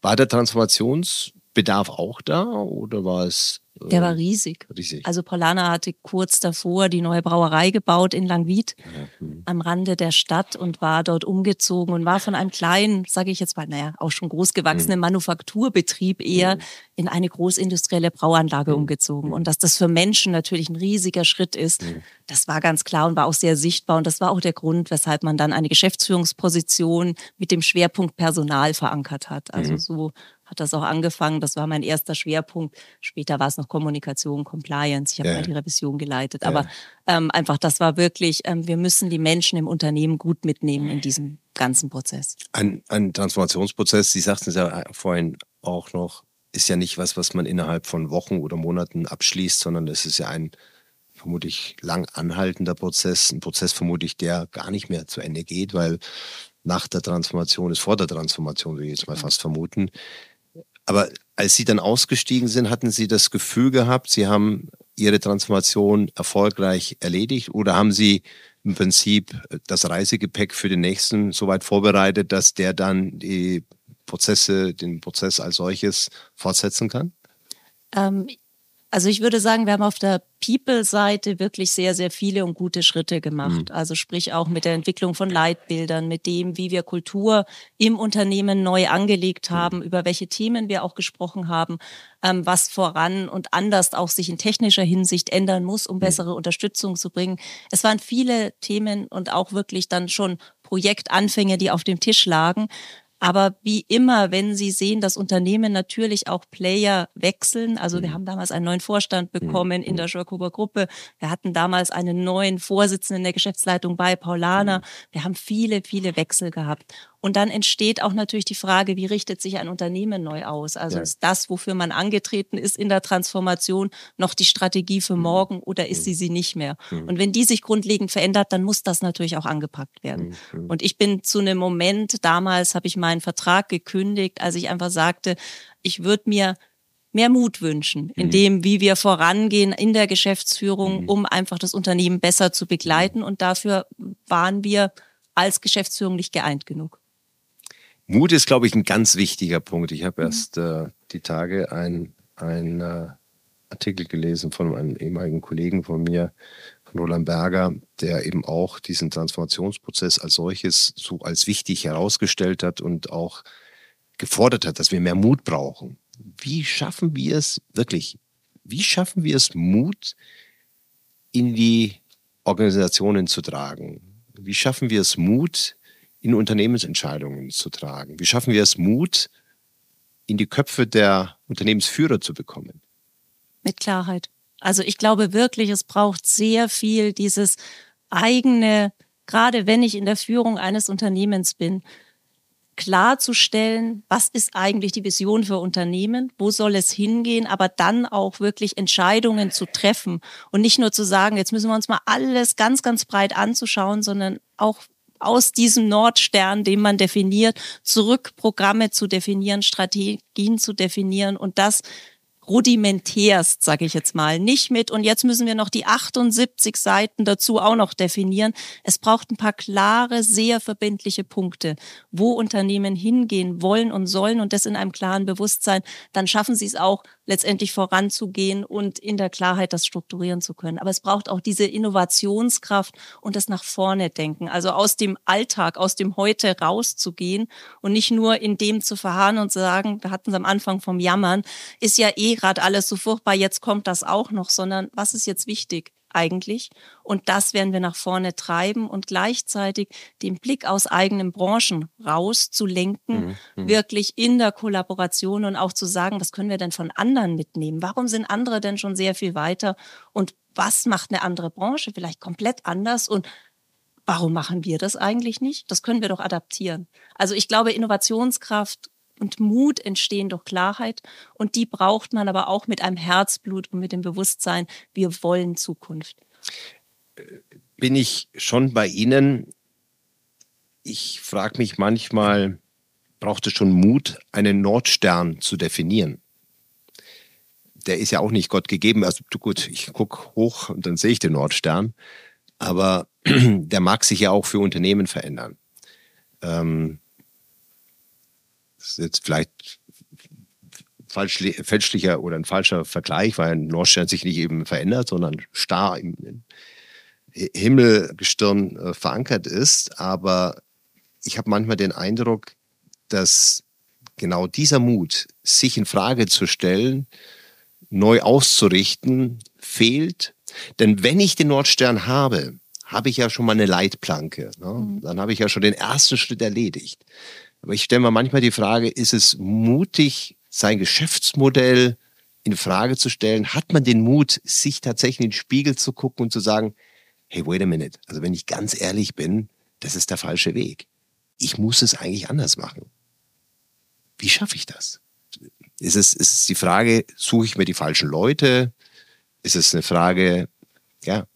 War der Transformationsbedarf auch da oder war es der war riesig. riesig. Also Paulana hatte kurz davor die neue Brauerei gebaut in Langwied ja, hm. am Rande der Stadt und war dort umgezogen und war von einem kleinen, sage ich jetzt mal, naja, auch schon großgewachsenen hm. Manufakturbetrieb eher hm. in eine großindustrielle Brauanlage hm. umgezogen. Und dass das für Menschen natürlich ein riesiger Schritt ist, hm. das war ganz klar und war auch sehr sichtbar. Und das war auch der Grund, weshalb man dann eine Geschäftsführungsposition mit dem Schwerpunkt Personal verankert hat. Also hm. so hat das auch angefangen. Das war mein erster Schwerpunkt. Später war es noch Kommunikation, Compliance. Ich habe ja. mal die Revision geleitet. Aber ähm, einfach, das war wirklich, ähm, wir müssen die Menschen im Unternehmen gut mitnehmen in diesem ganzen Prozess. Ein, ein Transformationsprozess, Sie sagten es ja vorhin auch noch, ist ja nicht was, was man innerhalb von Wochen oder Monaten abschließt, sondern es ist ja ein vermutlich lang anhaltender Prozess, ein Prozess vermutlich, der gar nicht mehr zu Ende geht, weil nach der Transformation ist vor der Transformation, würde ich jetzt mal fast vermuten. Aber als Sie dann ausgestiegen sind, hatten Sie das Gefühl gehabt, Sie haben Ihre Transformation erfolgreich erledigt oder haben Sie im Prinzip das Reisegepäck für den nächsten so weit vorbereitet, dass der dann die Prozesse, den Prozess als solches fortsetzen kann? Ähm, also ich würde sagen, wir haben auf der People-Seite wirklich sehr, sehr viele und gute Schritte gemacht. Mhm. Also sprich auch mit der Entwicklung von Leitbildern, mit dem, wie wir Kultur im Unternehmen neu angelegt mhm. haben, mhm. über welche Themen wir auch gesprochen haben, ähm, was voran und anders auch sich in technischer Hinsicht ändern muss, um mhm. bessere Unterstützung zu bringen. Es waren viele Themen und auch wirklich dann schon Projektanfänge, die auf dem Tisch lagen. Aber wie immer, wenn Sie sehen, dass Unternehmen natürlich auch Player wechseln, also wir mhm. haben damals einen neuen Vorstand bekommen in mhm. der Schörkuber Gruppe, wir hatten damals einen neuen Vorsitzenden in der Geschäftsleitung bei Paulana, mhm. wir haben viele, viele Wechsel gehabt. Und dann entsteht auch natürlich die Frage, wie richtet sich ein Unternehmen neu aus? Also ja. ist das, wofür man angetreten ist in der Transformation, noch die Strategie für morgen oder ist sie sie nicht mehr? Und wenn die sich grundlegend verändert, dann muss das natürlich auch angepackt werden. Und ich bin zu einem Moment, damals habe ich meinen Vertrag gekündigt, als ich einfach sagte, ich würde mir mehr Mut wünschen, in mhm. dem, wie wir vorangehen in der Geschäftsführung, mhm. um einfach das Unternehmen besser zu begleiten. Und dafür waren wir als Geschäftsführung nicht geeint genug. Mut ist, glaube ich, ein ganz wichtiger Punkt. Ich habe mhm. erst äh, die Tage ein, ein äh, Artikel gelesen von einem ehemaligen Kollegen von mir, von Roland Berger, der eben auch diesen Transformationsprozess als solches so als wichtig herausgestellt hat und auch gefordert hat, dass wir mehr Mut brauchen. Wie schaffen wir es wirklich? Wie schaffen wir es, Mut in die Organisationen zu tragen? Wie schaffen wir es, Mut in Unternehmensentscheidungen zu tragen? Wie schaffen wir es, Mut in die Köpfe der Unternehmensführer zu bekommen? Mit Klarheit. Also ich glaube wirklich, es braucht sehr viel dieses eigene, gerade wenn ich in der Führung eines Unternehmens bin, klarzustellen, was ist eigentlich die Vision für Unternehmen, wo soll es hingehen, aber dann auch wirklich Entscheidungen zu treffen und nicht nur zu sagen, jetzt müssen wir uns mal alles ganz, ganz breit anzuschauen, sondern auch aus diesem Nordstern, den man definiert, zurück Programme zu definieren, Strategien zu definieren und das rudimentärst, sage ich jetzt mal, nicht mit und jetzt müssen wir noch die 78 Seiten dazu auch noch definieren. Es braucht ein paar klare, sehr verbindliche Punkte, wo Unternehmen hingehen wollen und sollen und das in einem klaren Bewusstsein, dann schaffen sie es auch letztendlich voranzugehen und in der Klarheit das strukturieren zu können. Aber es braucht auch diese Innovationskraft und das nach vorne denken, also aus dem Alltag, aus dem Heute rauszugehen und nicht nur in dem zu verharren und zu sagen, wir hatten es am Anfang vom Jammern, ist ja eh gerade alles so furchtbar, jetzt kommt das auch noch, sondern was ist jetzt wichtig? eigentlich. Und das werden wir nach vorne treiben und gleichzeitig den Blick aus eigenen Branchen rauszulenken, mhm, mhm. wirklich in der Kollaboration und auch zu sagen, was können wir denn von anderen mitnehmen? Warum sind andere denn schon sehr viel weiter? Und was macht eine andere Branche vielleicht komplett anders? Und warum machen wir das eigentlich nicht? Das können wir doch adaptieren. Also ich glaube, Innovationskraft und Mut entstehen durch Klarheit. Und die braucht man aber auch mit einem Herzblut und mit dem Bewusstsein, wir wollen Zukunft. Bin ich schon bei Ihnen? Ich frage mich manchmal, braucht es schon Mut, einen Nordstern zu definieren? der ist ja auch nicht Gott gegeben. Also gut, ich gucke hoch und dann sehe ich den Nordstern. Aber [clears throat] der mag sich ja auch für Unternehmen verändern. Ähm, ist jetzt vielleicht falsch, fälschlicher oder ein falscher Vergleich, weil ein Nordstern sich nicht eben verändert, sondern starr im Himmelgestirn äh, verankert ist. Aber ich habe manchmal den Eindruck, dass genau dieser Mut, sich in Frage zu stellen, neu auszurichten, fehlt. Denn wenn ich den Nordstern habe, habe ich ja schon mal eine Leitplanke. Ne? Mhm. Dann habe ich ja schon den ersten Schritt erledigt. Aber ich stelle mir manchmal die Frage, ist es mutig, sein Geschäftsmodell in Frage zu stellen? Hat man den Mut, sich tatsächlich in den Spiegel zu gucken und zu sagen, hey, wait a minute, also wenn ich ganz ehrlich bin, das ist der falsche Weg. Ich muss es eigentlich anders machen. Wie schaffe ich das? Ist es, ist es die Frage, suche ich mir die falschen Leute? Ist es eine Frage, ja,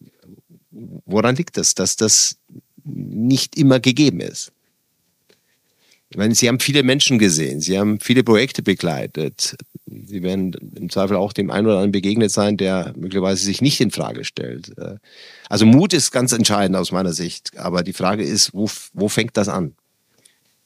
woran liegt das, dass das nicht immer gegeben ist? Ich meine, Sie haben viele Menschen gesehen, Sie haben viele Projekte begleitet. Sie werden im Zweifel auch dem einen oder anderen begegnet sein, der möglicherweise sich nicht in Frage stellt. Also Mut ist ganz entscheidend aus meiner Sicht. Aber die Frage ist, wo, wo fängt das an?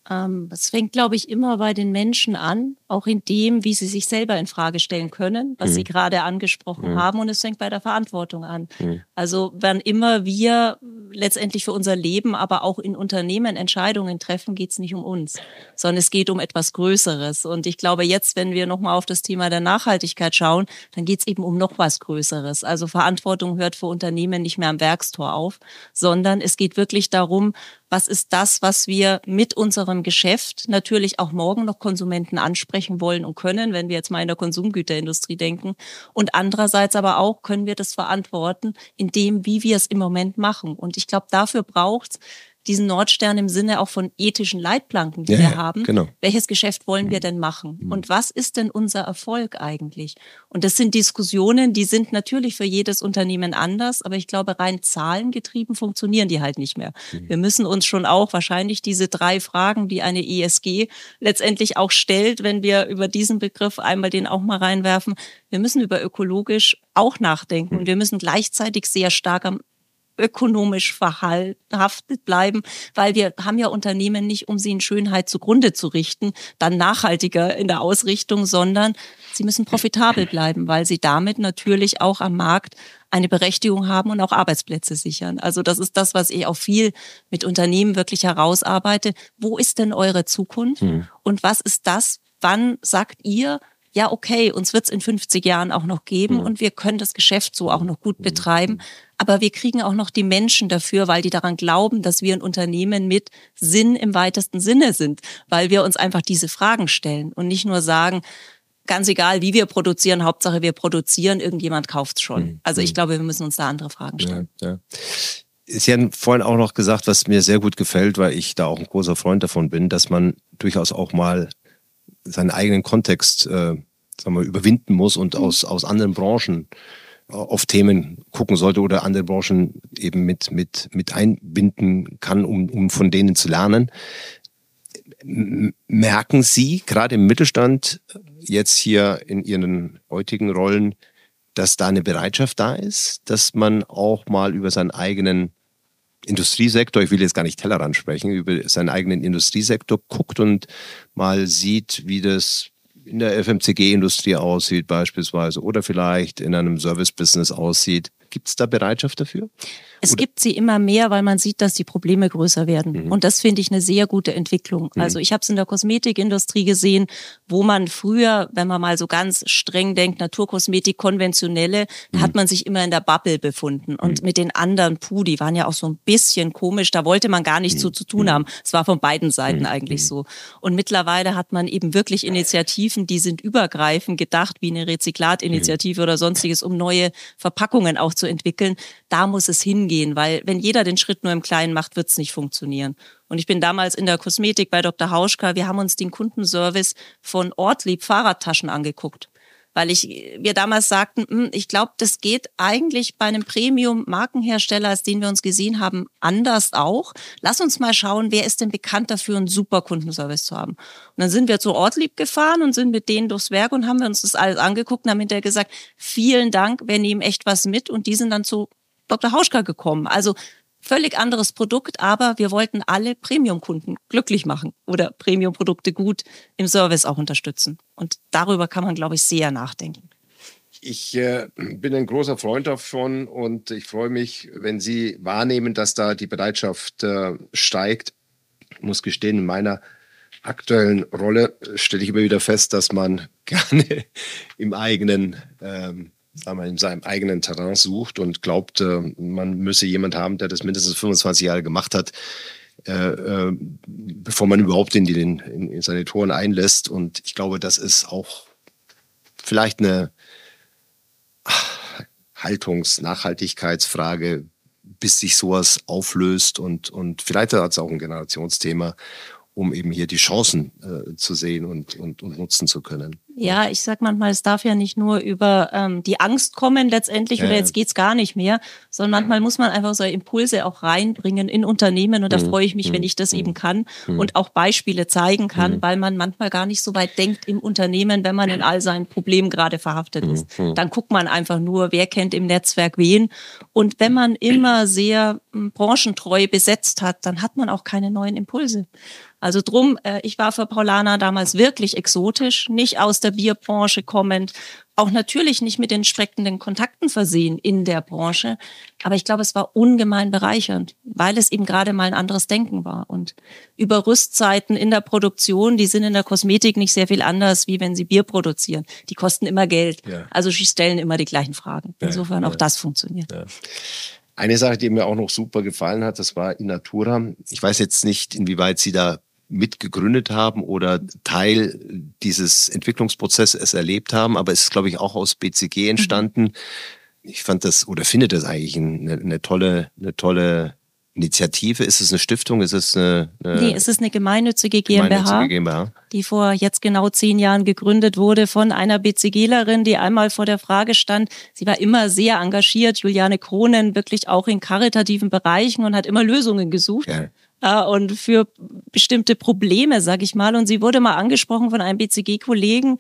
Ähm, es fängt, glaube ich, immer bei den Menschen an, auch in dem, wie sie sich selber in Frage stellen können, was mhm. Sie gerade angesprochen mhm. haben. Und es fängt bei der Verantwortung an. Mhm. Also, wann immer wir letztendlich für unser Leben, aber auch in Unternehmen Entscheidungen treffen, geht es nicht um uns, sondern es geht um etwas Größeres. Und ich glaube, jetzt, wenn wir nochmal auf das Thema der Nachhaltigkeit schauen, dann geht es eben um noch was Größeres. Also Verantwortung hört für Unternehmen nicht mehr am Werkstor auf, sondern es geht wirklich darum, was ist das, was wir mit unserem Geschäft natürlich auch morgen noch Konsumenten ansprechen wollen und können, wenn wir jetzt mal in der Konsumgüterindustrie denken. Und andererseits aber auch können wir das verantworten in dem, wie wir es im Moment machen. Und ich glaube, dafür braucht's diesen Nordstern im Sinne auch von ethischen Leitplanken, die ja, wir haben. Genau. Welches Geschäft wollen wir mhm. denn machen? Mhm. Und was ist denn unser Erfolg eigentlich? Und das sind Diskussionen, die sind natürlich für jedes Unternehmen anders, aber ich glaube, rein zahlengetrieben funktionieren die halt nicht mehr. Mhm. Wir müssen uns schon auch wahrscheinlich diese drei Fragen, die eine ESG letztendlich auch stellt, wenn wir über diesen Begriff einmal den auch mal reinwerfen, wir müssen über ökologisch auch nachdenken und wir müssen gleichzeitig sehr stark am ökonomisch verhaftet bleiben, weil wir haben ja Unternehmen nicht, um sie in Schönheit zugrunde zu richten, dann nachhaltiger in der Ausrichtung, sondern sie müssen profitabel bleiben, weil sie damit natürlich auch am Markt eine Berechtigung haben und auch Arbeitsplätze sichern. Also das ist das, was ich auch viel mit Unternehmen wirklich herausarbeite. Wo ist denn eure Zukunft? Hm. Und was ist das? Wann sagt ihr, ja, okay, uns wird es in 50 Jahren auch noch geben mhm. und wir können das Geschäft so auch noch gut mhm. betreiben. Aber wir kriegen auch noch die Menschen dafür, weil die daran glauben, dass wir ein Unternehmen mit Sinn im weitesten Sinne sind, weil wir uns einfach diese Fragen stellen und nicht nur sagen, ganz egal, wie wir produzieren, Hauptsache wir produzieren, irgendjemand kauft's schon. Mhm. Also ich mhm. glaube, wir müssen uns da andere Fragen stellen. Ja, ja. Sie haben vorhin auch noch gesagt, was mir sehr gut gefällt, weil ich da auch ein großer Freund davon bin, dass man durchaus auch mal seinen eigenen Kontext äh, sagen wir, überwinden muss und mhm. aus, aus anderen Branchen auf Themen gucken sollte oder andere Branchen eben mit, mit, mit einbinden kann, um, um von denen zu lernen. Merken Sie gerade im Mittelstand jetzt hier in Ihren heutigen Rollen, dass da eine Bereitschaft da ist, dass man auch mal über seinen eigenen Industriesektor, ich will jetzt gar nicht Tellerrand sprechen, über seinen eigenen Industriesektor guckt und mal sieht, wie das in der FMCG-Industrie aussieht beispielsweise oder vielleicht in einem Service-Business aussieht. Gibt es da Bereitschaft dafür? Es Oder? gibt sie immer mehr, weil man sieht, dass die Probleme größer werden. Mhm. Und das finde ich eine sehr gute Entwicklung. Mhm. Also ich habe es in der Kosmetikindustrie gesehen, wo man früher, wenn man mal so ganz streng denkt, Naturkosmetik konventionelle, mhm. da hat man sich immer in der Bubble befunden. Und mhm. mit den anderen, puh, die waren ja auch so ein bisschen komisch. Da wollte man gar nichts so zu tun mhm. haben. Es war von beiden Seiten mhm. eigentlich so. Und mittlerweile hat man eben wirklich Initiativen, die sind übergreifend gedacht, wie eine Rezyklatinitiative oder sonstiges, um neue Verpackungen auch zu entwickeln. Da muss es hingehen hingehen, weil wenn jeder den Schritt nur im Kleinen macht, wird es nicht funktionieren. Und ich bin damals in der Kosmetik bei Dr. Hauschka, wir haben uns den Kundenservice von Ortlieb Fahrradtaschen angeguckt weil ich wir damals sagten, hm, ich glaube, das geht eigentlich bei einem Premium-Markenhersteller, als den wir uns gesehen haben, anders auch. Lass uns mal schauen, wer ist denn bekannt dafür, einen super Kundenservice zu haben. Und dann sind wir zu Ortlieb gefahren und sind mit denen durchs Werk und haben wir uns das alles angeguckt und haben hinterher gesagt, vielen Dank, wir nehmen echt was mit und die sind dann zu Dr. Hauschka gekommen. Also völlig anderes Produkt, aber wir wollten alle Premium-Kunden glücklich machen oder Premium-Produkte gut im Service auch unterstützen. Und darüber kann man, glaube ich, sehr nachdenken. Ich äh, bin ein großer Freund davon und ich freue mich, wenn Sie wahrnehmen, dass da die Bereitschaft äh, steigt. Ich muss gestehen, in meiner aktuellen Rolle stelle ich immer wieder fest, dass man [laughs] gerne im eigenen ähm, in seinem eigenen Terrain sucht und glaubt, man müsse jemand haben, der das mindestens 25 Jahre gemacht hat, äh, äh, bevor man überhaupt in, die, in, in seine Toren einlässt. Und ich glaube, das ist auch vielleicht eine Haltungs-, Nachhaltigkeitsfrage, bis sich sowas auflöst und, und vielleicht hat es auch ein Generationsthema um eben hier die Chancen äh, zu sehen und, und, und nutzen zu können. Ja, ich sag manchmal, es darf ja nicht nur über ähm, die Angst kommen letztendlich ja, oder jetzt geht's gar nicht mehr, sondern manchmal muss man einfach so Impulse auch reinbringen in Unternehmen und da mhm. freue ich mich, wenn mhm. ich das eben kann mhm. und auch Beispiele zeigen kann, weil man manchmal gar nicht so weit denkt im Unternehmen, wenn man in all seinen Problemen gerade verhaftet ist. Dann guckt man einfach nur, wer kennt im Netzwerk wen und wenn man immer sehr äh, branchentreu besetzt hat, dann hat man auch keine neuen Impulse. Also drum, äh, ich war für Paulana damals wirklich exotisch, nicht aus der Bierbranche kommend, auch natürlich nicht mit den entsprechenden Kontakten versehen in der Branche. Aber ich glaube, es war ungemein bereichernd, weil es eben gerade mal ein anderes Denken war. Und über Rüstzeiten in der Produktion, die sind in der Kosmetik nicht sehr viel anders, wie wenn sie Bier produzieren. Die kosten immer Geld. Ja. Also sie stellen immer die gleichen Fragen. Insofern ja, ja. auch das funktioniert. Eine Sache, die mir auch noch super gefallen hat, das war Inatura. Ich weiß jetzt nicht, inwieweit Sie da mitgegründet haben oder Teil dieses Entwicklungsprozesses erlebt haben, aber es ist, glaube ich, auch aus BCG mhm. entstanden. Ich fand das oder finde das eigentlich eine, eine tolle, eine tolle Initiative? Ist es eine Stiftung? Ist es eine, eine Nee, es ist eine gemeinnützige GmbH, gemeinnützige GmbH, die vor jetzt genau zehn Jahren gegründet wurde von einer BCGlerin, die einmal vor der Frage stand, sie war immer sehr engagiert, Juliane Kronen, wirklich auch in karitativen Bereichen und hat immer Lösungen gesucht. Ja äh, und für bestimmte Probleme, sag ich mal. Und sie wurde mal angesprochen von einem BCG-Kollegen,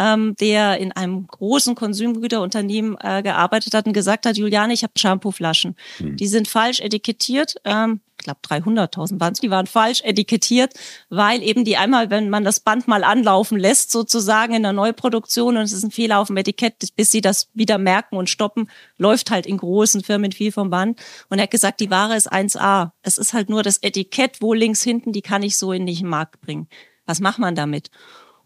ähm, der in einem großen Konsumgüterunternehmen äh, gearbeitet hat und gesagt hat, Juliane, ich habe Shampooflaschen. Hm. Die sind falsch etikettiert. Ähm, ich glaube 300.000 waren es, die waren falsch etikettiert, weil eben die einmal, wenn man das Band mal anlaufen lässt, sozusagen in der Neuproduktion und es ist ein Fehler auf dem Etikett, bis sie das wieder merken und stoppen, läuft halt in großen Firmen viel vom Band. Und er hat gesagt, die Ware ist 1A. Es ist halt nur das Etikett, wo links hinten, die kann ich so in den Markt bringen. Was macht man damit?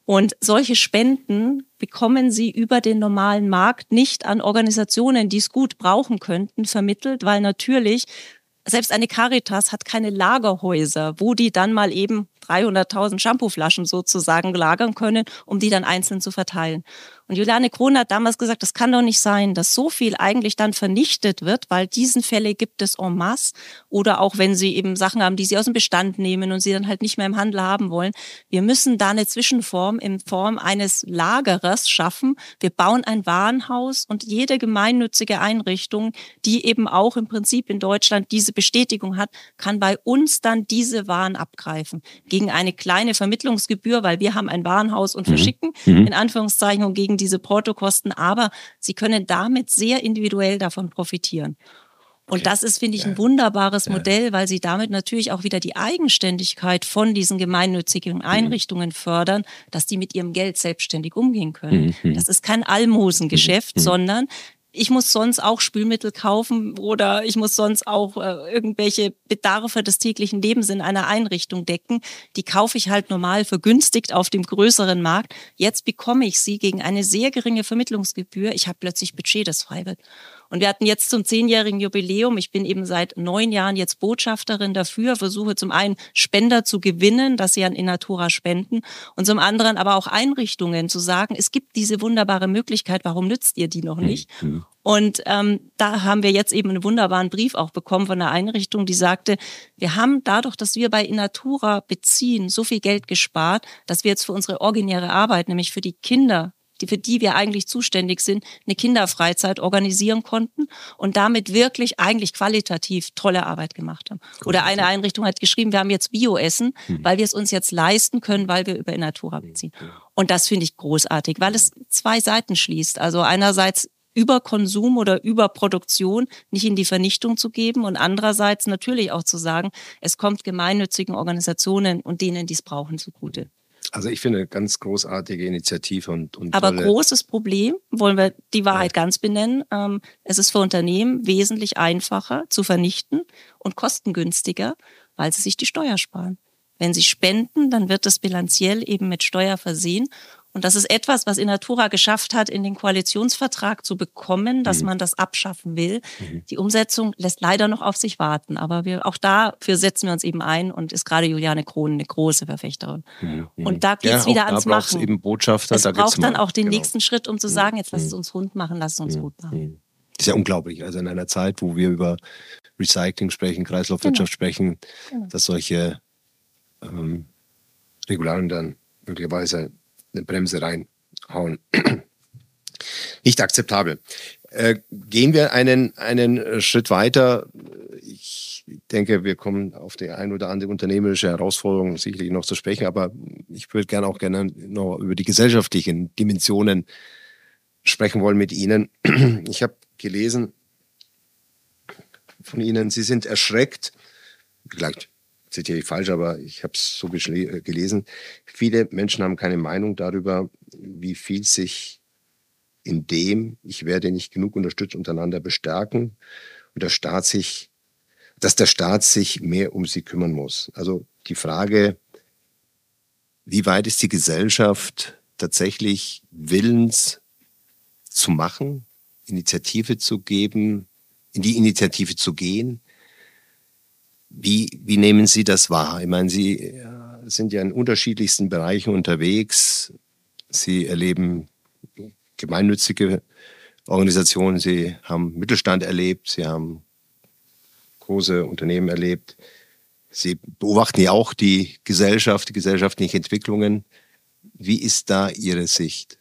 Und solche Spenden bekommen sie über den normalen Markt nicht an Organisationen, die es gut brauchen könnten, vermittelt, weil natürlich selbst eine Caritas hat keine Lagerhäuser, wo die dann mal eben 300.000 Shampooflaschen sozusagen lagern können, um die dann einzeln zu verteilen. Und Juliane Krohn hat damals gesagt, das kann doch nicht sein, dass so viel eigentlich dann vernichtet wird, weil diesen Fälle gibt es en masse. Oder auch wenn sie eben Sachen haben, die sie aus dem Bestand nehmen und sie dann halt nicht mehr im Handel haben wollen. Wir müssen da eine Zwischenform in Form eines Lagerers schaffen. Wir bauen ein Warenhaus und jede gemeinnützige Einrichtung, die eben auch im Prinzip in Deutschland diese Bestätigung hat, kann bei uns dann diese Waren abgreifen. Gegen eine kleine Vermittlungsgebühr, weil wir haben ein Warenhaus und mhm. verschicken, mhm. in Anführungszeichen, und gegen diese Portokosten, aber sie können damit sehr individuell davon profitieren. Und okay. das ist, finde ich, ein wunderbares ja. Modell, weil sie damit natürlich auch wieder die Eigenständigkeit von diesen gemeinnützigen mhm. Einrichtungen mhm. fördern, dass die mit ihrem Geld selbstständig umgehen können. Mhm. Das ist kein Almosengeschäft, mhm. sondern ich muss sonst auch Spülmittel kaufen oder ich muss sonst auch äh, irgendwelche Bedarfe des täglichen Lebens in einer Einrichtung decken. Die kaufe ich halt normal vergünstigt auf dem größeren Markt. Jetzt bekomme ich sie gegen eine sehr geringe Vermittlungsgebühr. Ich habe plötzlich Budget, das frei wird. Und wir hatten jetzt zum zehnjährigen Jubiläum, ich bin eben seit neun Jahren jetzt Botschafterin dafür, versuche zum einen Spender zu gewinnen, dass sie an Innatura spenden und zum anderen aber auch Einrichtungen zu sagen, es gibt diese wunderbare Möglichkeit, warum nützt ihr die noch nicht? Mhm. Und ähm, da haben wir jetzt eben einen wunderbaren Brief auch bekommen von der Einrichtung, die sagte, wir haben dadurch, dass wir bei Innatura beziehen, so viel Geld gespart, dass wir jetzt für unsere originäre Arbeit, nämlich für die Kinder, die, für die wir eigentlich zuständig sind, eine Kinderfreizeit organisieren konnten und damit wirklich eigentlich qualitativ tolle Arbeit gemacht haben. Oder eine Einrichtung hat geschrieben, wir haben jetzt Bioessen, mhm. weil wir es uns jetzt leisten können, weil wir über Natura beziehen. Und das finde ich großartig, weil es zwei Seiten schließt. Also einerseits über Konsum oder über Produktion nicht in die Vernichtung zu geben und andererseits natürlich auch zu sagen, es kommt gemeinnützigen Organisationen und denen, die es brauchen, zugute. Also ich finde eine ganz großartige Initiative und, und Aber großes Problem, wollen wir die Wahrheit ja. ganz benennen, ähm, es ist für Unternehmen wesentlich einfacher zu vernichten und kostengünstiger, weil sie sich die Steuer sparen. Wenn sie spenden, dann wird das bilanziell eben mit Steuer versehen und das ist etwas, was Inatura geschafft hat, in den Koalitionsvertrag zu bekommen, dass mhm. man das abschaffen will. Mhm. Die Umsetzung lässt leider noch auf sich warten. Aber wir, auch dafür setzen wir uns eben ein und ist gerade Juliane Krohn eine große Verfechterin. Mhm. mhm. Und da geht's ja, wieder ans Machen. eben Botschafter. Es da braucht dann auch den genau. nächsten Schritt, um zu mhm. sagen, jetzt lass es mhm. uns rund machen, lass es uns gut machen. Das ist ja unglaublich. Also in einer Zeit, wo wir über Recycling sprechen, Kreislaufwirtschaft genau. sprechen, genau. dass solche ähm, Regularien dann möglicherweise eine Bremse reinhauen. [clears throat] Nicht akzeptabel. Äh, gehen wir einen, einen Schritt weiter. Ich denke, wir kommen auf die ein oder andere unternehmerische Herausforderung sicherlich noch zu sprechen, aber ich würde gerne auch gerne noch über die gesellschaftlichen Dimensionen sprechen wollen mit Ihnen. [clears throat] Ich habe gelesen von Ihnen, Sie sind erschreckt, vielleicht zitiere ich falsch, aber ich habe es so äh, gelesen. Viele Menschen haben keine Meinung darüber, wie viel sich in dem, ich werde nicht genug unterstützt, untereinander bestärken und der Staat sich, dass der Staat sich mehr um sie kümmern muss. Also die Frage, wie weit ist die Gesellschaft tatsächlich willens zu machen, Initiative zu geben, in die Initiative zu gehen, wie, wie nehmen Sie das wahr? Ich meine, Sie sind ja in unterschiedlichsten Bereichen unterwegs. Sie erleben gemeinnützige Organisationen, Sie haben Mittelstand erlebt, Sie haben große Unternehmen erlebt. Sie beobachten ja auch die Gesellschaft, die gesellschaftlichen Entwicklungen. Wie ist da Ihre Sicht?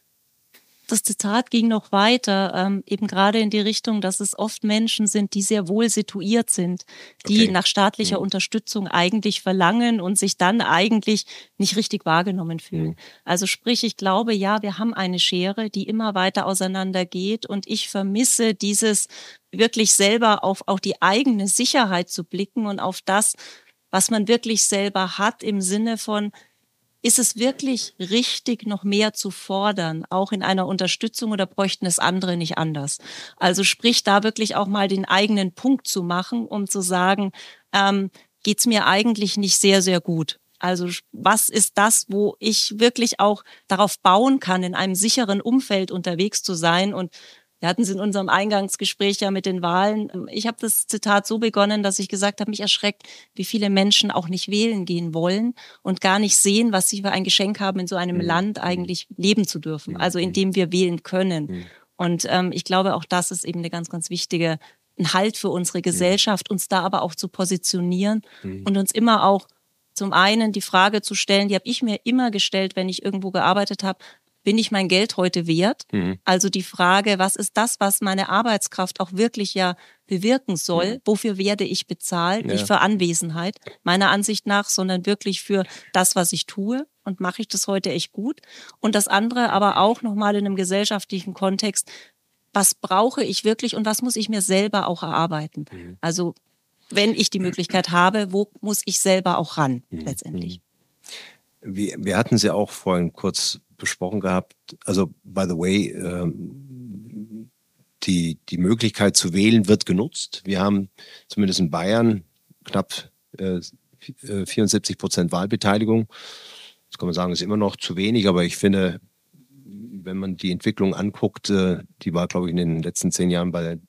Das Zitat ging noch weiter, ähm, eben gerade in die Richtung, dass es oft Menschen sind, die sehr wohl situiert sind, die okay. nach staatlicher mhm. Unterstützung eigentlich verlangen und sich dann eigentlich nicht richtig wahrgenommen fühlen. Mhm. Also sprich, ich glaube, ja, wir haben eine Schere, die immer weiter auseinander geht und ich vermisse dieses wirklich selber auf auch die eigene Sicherheit zu blicken und auf das, was man wirklich selber hat im Sinne von, ist es wirklich richtig, noch mehr zu fordern, auch in einer Unterstützung oder bräuchten es andere nicht anders? Also sprich, da wirklich auch mal den eigenen Punkt zu machen, um zu sagen, ähm, geht's mir eigentlich nicht sehr, sehr gut. Also was ist das, wo ich wirklich auch darauf bauen kann, in einem sicheren Umfeld unterwegs zu sein und wir hatten es in unserem Eingangsgespräch ja mit den Wahlen. Ich habe das Zitat so begonnen, dass ich gesagt habe, mich erschreckt, wie viele Menschen auch nicht wählen gehen wollen und gar nicht sehen, was sie für ein Geschenk haben, in so einem mhm. Land eigentlich leben zu dürfen, also in dem wir wählen können. Mhm. Und ähm, ich glaube, auch das ist eben eine ganz, ganz wichtige ein Halt für unsere Gesellschaft, uns da aber auch zu positionieren mhm. und uns immer auch zum einen die Frage zu stellen, die habe ich mir immer gestellt, wenn ich irgendwo gearbeitet habe, bin ich mein Geld heute wert? Mhm. Also die Frage, was ist das, was meine Arbeitskraft auch wirklich ja bewirken soll? Mhm. Wofür werde ich bezahlt? Ja. Nicht für Anwesenheit, meiner Ansicht nach, sondern wirklich für das, was ich tue. Und mache ich das heute echt gut? Und das andere aber auch nochmal in einem gesellschaftlichen Kontext. Was brauche ich wirklich und was muss ich mir selber auch erarbeiten? Mhm. Also wenn ich die Möglichkeit habe, wo muss ich selber auch ran mhm. letztendlich? Wir, wir hatten sie auch vorhin kurz besprochen gehabt. Also, by the way, ähm, die, die Möglichkeit zu wählen wird genutzt. Wir haben zumindest in Bayern knapp äh, 74 Prozent Wahlbeteiligung. Das kann man sagen, ist immer noch zu wenig, aber ich finde, wenn man die Entwicklung anguckt, äh, die war, glaube ich, in den letzten zehn Jahren bei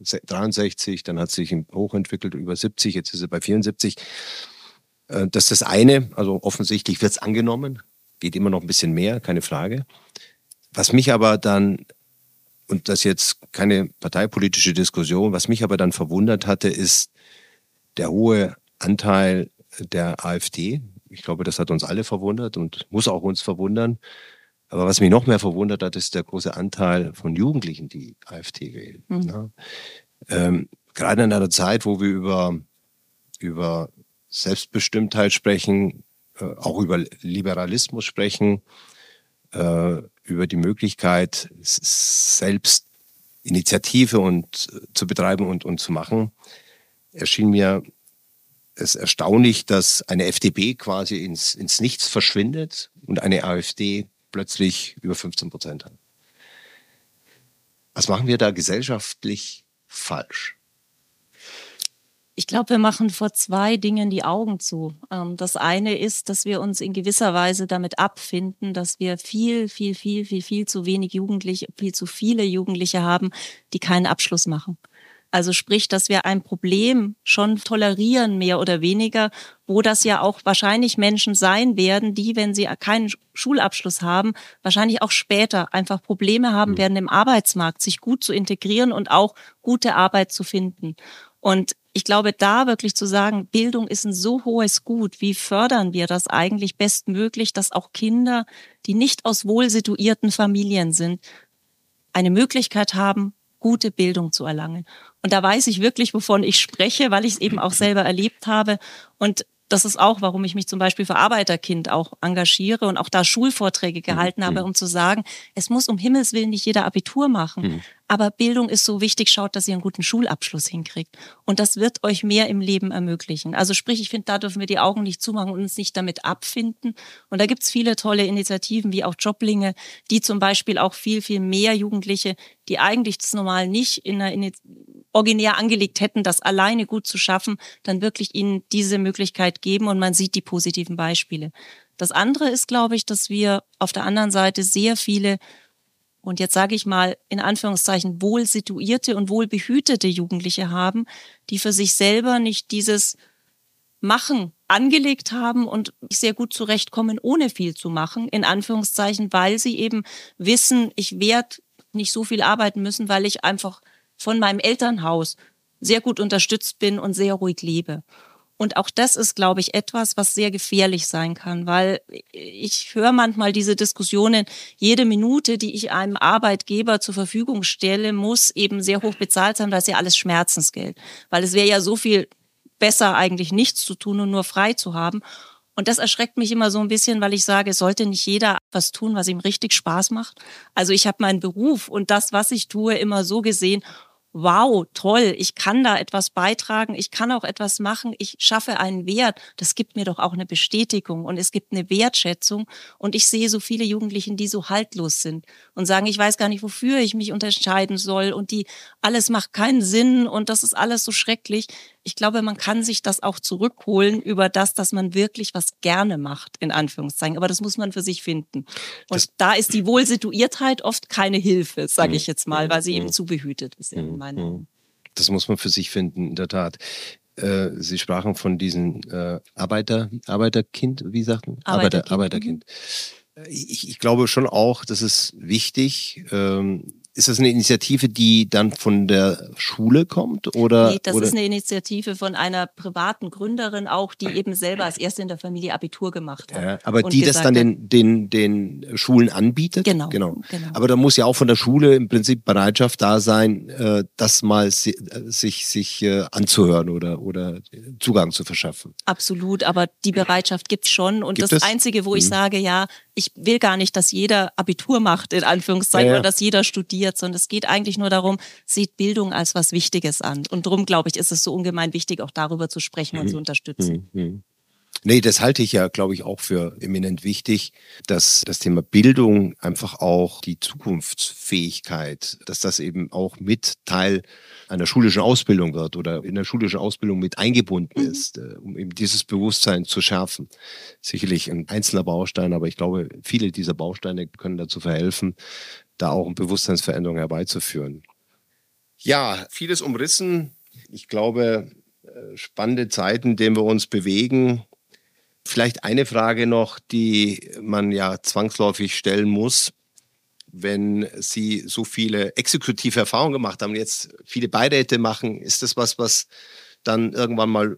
63, dann hat sich hochentwickelt über 70, jetzt ist sie bei 74. Äh, das ist das eine, also offensichtlich wird es angenommen geht immer noch ein bisschen mehr, keine Frage. Was mich aber dann, und das jetzt keine parteipolitische Diskussion, was mich aber dann verwundert hatte, ist der hohe Anteil der AfD. Ich glaube, das hat uns alle verwundert und muss auch uns verwundern. Aber was mich noch mehr verwundert hat, ist der große Anteil von Jugendlichen, die AfD wählen. Mhm. Ja. Ähm, gerade in einer Zeit, wo wir über, über Selbstbestimmtheit sprechen, äh, auch über Liberalismus sprechen, äh, über die Möglichkeit, selbst Initiative und äh, zu betreiben und, und zu machen, erschien mir es erstaunlich, dass eine FDP quasi ins, ins Nichts verschwindet und eine AfD plötzlich über 15 Prozent hat. Was machen wir da gesellschaftlich falsch? Ich glaube, wir machen vor zwei Dingen die Augen zu. Ähm, das eine ist, dass wir uns in gewisser Weise damit abfinden, dass wir viel, viel, viel, viel, viel zu wenig Jugendliche, viel zu viele Jugendliche haben, die keinen Abschluss machen. Also sprich, dass wir ein Problem schon tolerieren, mehr oder weniger, wo das ja auch wahrscheinlich Menschen sein werden, die, wenn sie keinen Schulabschluss haben, wahrscheinlich auch später einfach Probleme haben mhm. werden im Arbeitsmarkt, sich gut zu integrieren und auch gute Arbeit zu finden. Und ich glaube, da wirklich zu sagen, Bildung ist ein so hohes Gut, wie fördern wir das eigentlich bestmöglich, dass auch Kinder, die nicht aus wohlsituierten Familien sind, eine Möglichkeit haben, gute Bildung zu erlangen. Und da weiß ich wirklich, wovon ich spreche, weil ich es eben auch selber erlebt habe. Und das ist auch, warum ich mich zum Beispiel für Arbeiterkind auch engagiere und auch da Schulvorträge gehalten mhm. habe, um zu sagen, es muss um Himmels Willen nicht jeder Abitur machen. Mhm. Aber Bildung ist so wichtig, schaut, dass ihr einen guten Schulabschluss hinkriegt. Und das wird euch mehr im Leben ermöglichen. Also sprich, ich finde, da dürfen wir die Augen nicht zumachen und uns nicht damit abfinden. Und da gibt's viele tolle Initiativen, wie auch Joblinge, die zum Beispiel auch viel, viel mehr Jugendliche, die eigentlich das normal nicht in einer originär angelegt hätten, das alleine gut zu schaffen, dann wirklich ihnen diese Möglichkeit geben und man sieht die positiven Beispiele. Das andere ist, glaube ich, dass wir auf der anderen Seite sehr viele und jetzt sage ich mal in Anführungszeichen wohl situierte und wohl behütete Jugendliche haben, die für sich selber nicht dieses Machen angelegt haben und sehr gut zurechtkommen, ohne viel zu machen, in Anführungszeichen, weil sie eben wissen, ich werde nicht so viel arbeiten müssen, weil ich einfach von meinem Elternhaus sehr gut unterstützt bin und sehr ruhig lebe. Und auch das ist, glaube ich, etwas, was sehr gefährlich sein kann, weil ich höre manchmal diese Diskussionen, jede Minute, die ich einem Arbeitgeber zur Verfügung stelle, muss eben sehr hoch bezahlt sein, weil es ja alles Schmerzensgeld. Weil es wäre ja so viel besser, eigentlich nichts zu tun und nur frei zu haben. Und das erschreckt mich immer so ein bisschen, weil ich sage, sollte nicht jeder was tun, was ihm richtig Spaß macht. Also ich habe meinen Beruf und das, was ich tue, immer so gesehen, wow, toll, ich kann da etwas beitragen, ich kann auch etwas machen, ich schaffe einen Wert. Das gibt mir doch auch eine Bestätigung und es gibt eine Wertschätzung. Und ich sehe so viele Jugendlichen, die so haltlos sind und sagen, ich weiß gar nicht, wofür ich mich unterscheiden soll und die alles macht keinen Sinn und das ist alles so schrecklich ich glaube, man kann sich das auch zurückholen über das, dass man wirklich was gerne macht, in Anführungszeichen. Aber das muss man für sich finden. Und das da ist die Wohlsituiertheit oft keine Hilfe, sage mhm. ich jetzt mal, weil sie eben mhm. zu behütet ist in mhm. meinen Das muss man für sich finden, in der Tat. Äh, sie sprachen von diesem äh, Arbeiter, Arbeiterkind, wie sagten? Arbeiterkind. Arbeiter, Arbeiterkind. Ich, ich, glaube schon auch, das ist wichtig, ähm, ist das eine Initiative, die dann von der Schule kommt? Oder, nee, das oder? ist eine Initiative von einer privaten Gründerin auch, die eben selber als erste in der Familie Abitur gemacht hat. Ja, aber die das dann den, den, den Schulen anbietet? Genau, genau, genau. Aber da muss ja auch von der Schule im Prinzip Bereitschaft da sein, äh, das mal sich, sich äh, anzuhören oder, oder Zugang zu verschaffen. Absolut, aber die Bereitschaft gibt's schon. Und gibt das es? Einzige, wo ich hm. sage, ja, ich will gar nicht, dass jeder Abitur macht, in Anführungszeichen, ja, ja. oder dass jeder studiert, sondern es geht eigentlich nur darum, sieht Bildung als was Wichtiges an. Und darum, glaube ich, ist es so ungemein wichtig, auch darüber zu sprechen mhm. und zu unterstützen. Mhm. mhm. Nee, das halte ich ja, glaube ich, auch für eminent wichtig, dass das Thema Bildung einfach auch die Zukunftsfähigkeit, dass das eben auch mit Teil einer schulischen Ausbildung wird oder in der schulischen Ausbildung mit eingebunden mhm. ist, äh, um eben dieses Bewusstsein zu schärfen. Sicherlich ein einzelner Baustein, aber ich glaube, viele dieser Bausteine können dazu verhelfen, da auch eine Bewusstseinsveränderung herbeizuführen. Ja, vieles umrissen. Ich glaube, äh, spannende Zeiten, in denen wir uns bewegen. Vielleicht eine Frage noch, die man ja zwangsläufig stellen muss, wenn Sie so viele exekutive Erfahrungen gemacht haben, jetzt viele Beiräte machen, ist das was, was dann irgendwann mal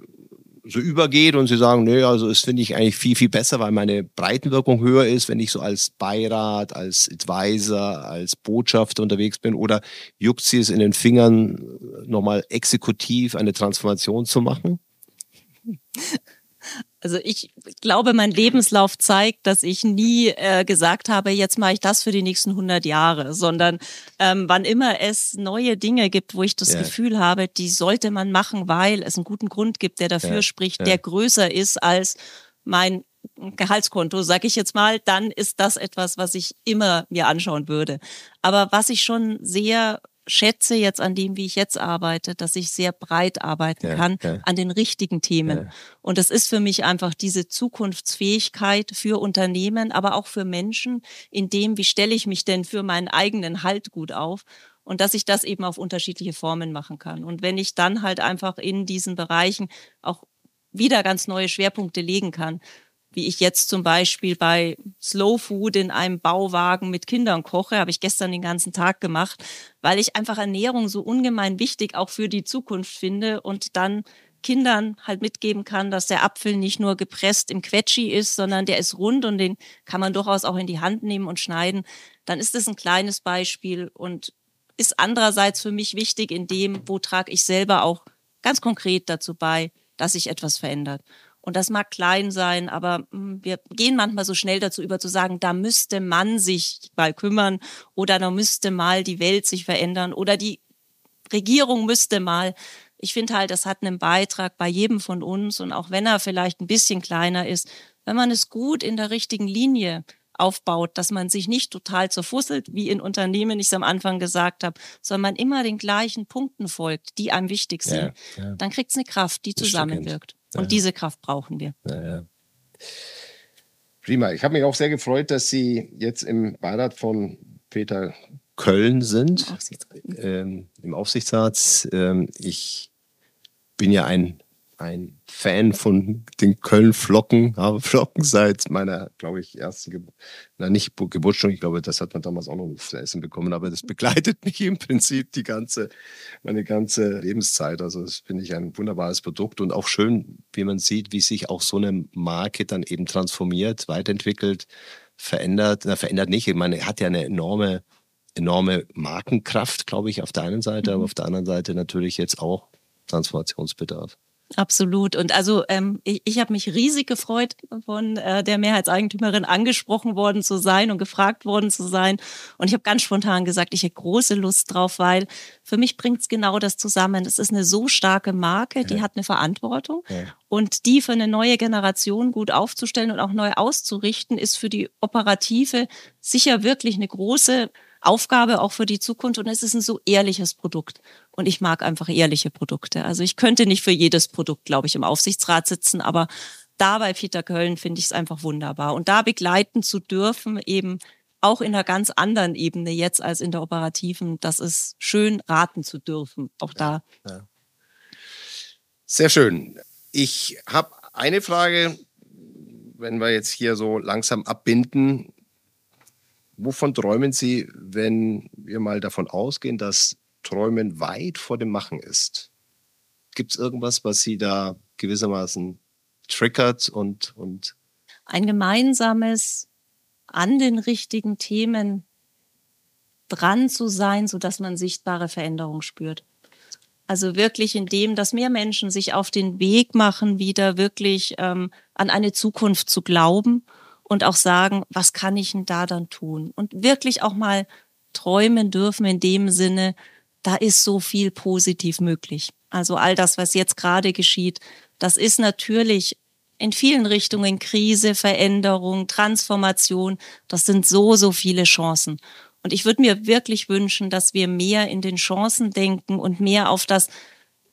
so übergeht und Sie sagen, nö, also das finde ich eigentlich viel, viel besser, weil meine Breitenwirkung höher ist, wenn ich so als Beirat, als Advisor, als Botschafter unterwegs bin oder juckt Sie es in den Fingern, nochmal exekutiv eine Transformation zu machen? [laughs] Also ich glaube, mein Lebenslauf zeigt, dass ich nie äh, gesagt habe, jetzt mache ich das für die nächsten 100 Jahre, sondern ähm, wann immer es neue Dinge gibt, wo ich das ja. Gefühl habe, die sollte man machen, weil es einen guten Grund gibt, der dafür ja. spricht, der größer ist als mein Gehaltskonto, sag ich jetzt mal, dann ist das etwas, was ich immer mir anschauen würde. Aber was ich schon sehr schätze jetzt an dem, wie ich jetzt arbeite, dass ich sehr breit arbeiten ja, kann ja. an den richtigen Themen. Ja. Und das ist für mich einfach diese Zukunftsfähigkeit für Unternehmen, aber auch für Menschen, in dem, wie stelle ich mich denn für meinen eigenen Halt gut auf und dass ich das eben auf unterschiedliche Formen machen kann. Und wenn ich dann halt einfach in diesen Bereichen auch wieder ganz neue Schwerpunkte legen kann, wie ich jetzt zum Beispiel bei Slow Food in einem Bauwagen mit Kindern koche, habe ich gestern den ganzen Tag gemacht, weil ich einfach Ernährung so ungemein wichtig auch für die Zukunft finde und dann Kindern halt mitgeben kann, dass der Apfel nicht nur gepresst im Quetschi ist, sondern der ist rund und den kann man durchaus auch in die Hand nehmen und schneiden, dann ist das ein kleines Beispiel und ist andererseits für mich wichtig in dem, wo trage ich selber auch ganz konkret dazu bei, dass sich etwas verändert. Und das mag klein sein, aber hm, wir gehen manchmal so schnell dazu über zu sagen, da müsste man sich mal kümmern oder da müsste mal die Welt sich verändern oder die Regierung müsste mal. Ich finde halt, das hat einen Beitrag bei jedem von uns und auch wenn er vielleicht ein bisschen kleiner ist, wenn man es gut in der richtigen Linie aufbaut, dass man sich nicht total zerfusselt, wie in Unternehmen ich es am Anfang gesagt habe, sondern man immer den gleichen Punkten folgt, die einem wichtig sind, ja, ja. dann kriegt es eine Kraft, die zusammenwirkt. Und ja. diese Kraft brauchen wir. Ja, Prima. Ich habe mich auch sehr gefreut, dass Sie jetzt im Beirat von Peter Köln sind, ähm, im Aufsichtsrat. Ähm, ich bin ja ein ein Fan von den Köln-Flocken, habe Flocken seit meiner, glaube ich, ersten, Ge na nicht Geburtsstunde, ich glaube, das hat man damals auch noch zu essen bekommen, aber das begleitet [laughs] mich im Prinzip die ganze, meine ganze Lebenszeit. Also das finde ich ein wunderbares Produkt und auch schön, wie man sieht, wie sich auch so eine Marke dann eben transformiert, weiterentwickelt, verändert, na, verändert nicht. Ich meine, hat ja eine enorme, enorme Markenkraft, glaube ich, auf der einen Seite, aber mhm. auf der anderen Seite natürlich jetzt auch Transformationsbedarf. Absolut. Und also ähm, ich, ich habe mich riesig gefreut, von äh, der Mehrheitseigentümerin angesprochen worden zu sein und gefragt worden zu sein. Und ich habe ganz spontan gesagt, ich hätte große Lust drauf, weil für mich bringt es genau das zusammen. Es ist eine so starke Marke, die ja. hat eine Verantwortung. Ja. Und die für eine neue Generation gut aufzustellen und auch neu auszurichten, ist für die Operative sicher wirklich eine große Aufgabe auch für die Zukunft und es ist ein so ehrliches Produkt. Und ich mag einfach ehrliche Produkte. Also ich könnte nicht für jedes Produkt, glaube ich, im Aufsichtsrat sitzen, aber da bei Peter Köln finde ich es einfach wunderbar. Und da begleiten zu dürfen, eben auch in einer ganz anderen Ebene jetzt als in der operativen, das ist schön raten zu dürfen. Auch da. Ja. Sehr schön. Ich habe eine Frage, wenn wir jetzt hier so langsam abbinden. Wovon träumen Sie, wenn wir mal davon ausgehen, dass Träumen weit vor dem Machen ist? Gibt es irgendwas, was Sie da gewissermaßen triggert und, und ein gemeinsames an den richtigen Themen dran zu sein, so dass man sichtbare Veränderung spürt. Also wirklich in dem, dass mehr Menschen sich auf den Weg machen, wieder wirklich ähm, an eine Zukunft zu glauben und auch sagen, was kann ich denn da dann tun? Und wirklich auch mal träumen dürfen in dem Sinne, da ist so viel positiv möglich. Also all das, was jetzt gerade geschieht, das ist natürlich in vielen Richtungen Krise, Veränderung, Transformation. Das sind so, so viele Chancen. Und ich würde mir wirklich wünschen, dass wir mehr in den Chancen denken und mehr auf das,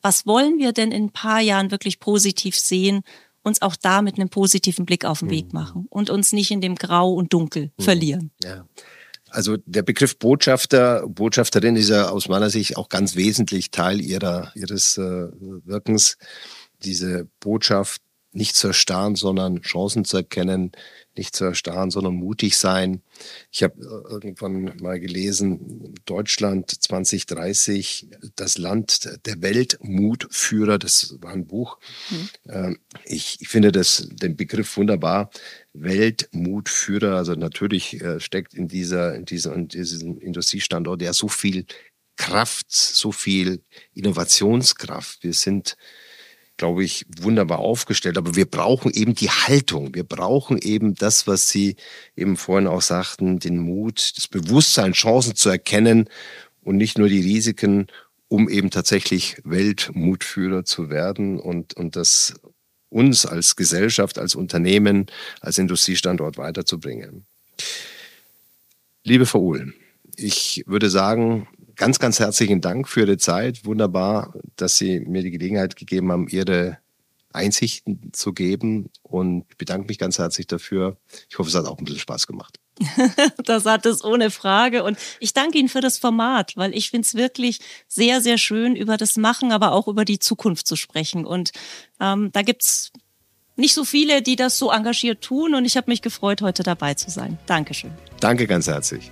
was wollen wir denn in ein paar Jahren wirklich positiv sehen, uns auch da mit einem positiven Blick auf den Weg mhm. machen und uns nicht in dem Grau und Dunkel mhm. verlieren. Ja. Also der Begriff Botschafter, Botschafterin ist ja aus meiner Sicht auch ganz wesentlich Teil ihrer, ihres äh, Wirkens. Diese Botschaft nicht zu erstarren, sondern Chancen zu erkennen, nicht zu erstarren, sondern mutig sein. Ich habe äh, irgendwann mal gelesen, Deutschland 2030, das Land der Weltmutführer, das war ein Buch. Mhm. Ich, ich finde das, den Begriff wunderbar. Weltmutführer, also natürlich äh, steckt in dieser, in dieser, in diesem Industriestandort ja so viel Kraft, so viel Innovationskraft. Wir sind glaube ich, wunderbar aufgestellt. Aber wir brauchen eben die Haltung. Wir brauchen eben das, was Sie eben vorhin auch sagten, den Mut, das Bewusstsein, Chancen zu erkennen und nicht nur die Risiken, um eben tatsächlich Weltmutführer zu werden und, und das uns als Gesellschaft, als Unternehmen, als Industriestandort weiterzubringen. Liebe Frau Uhl, ich würde sagen, ganz, ganz herzlichen Dank für Ihre Zeit. Wunderbar, dass Sie mir die Gelegenheit gegeben haben, Ihre Einsichten zu geben und bedanke mich ganz herzlich dafür. Ich hoffe, es hat auch ein bisschen Spaß gemacht. [laughs] das hat es ohne Frage. Und ich danke Ihnen für das Format, weil ich finde es wirklich sehr, sehr schön, über das Machen, aber auch über die Zukunft zu sprechen. Und ähm, da es nicht so viele, die das so engagiert tun. Und ich habe mich gefreut, heute dabei zu sein. Dankeschön. Danke ganz herzlich.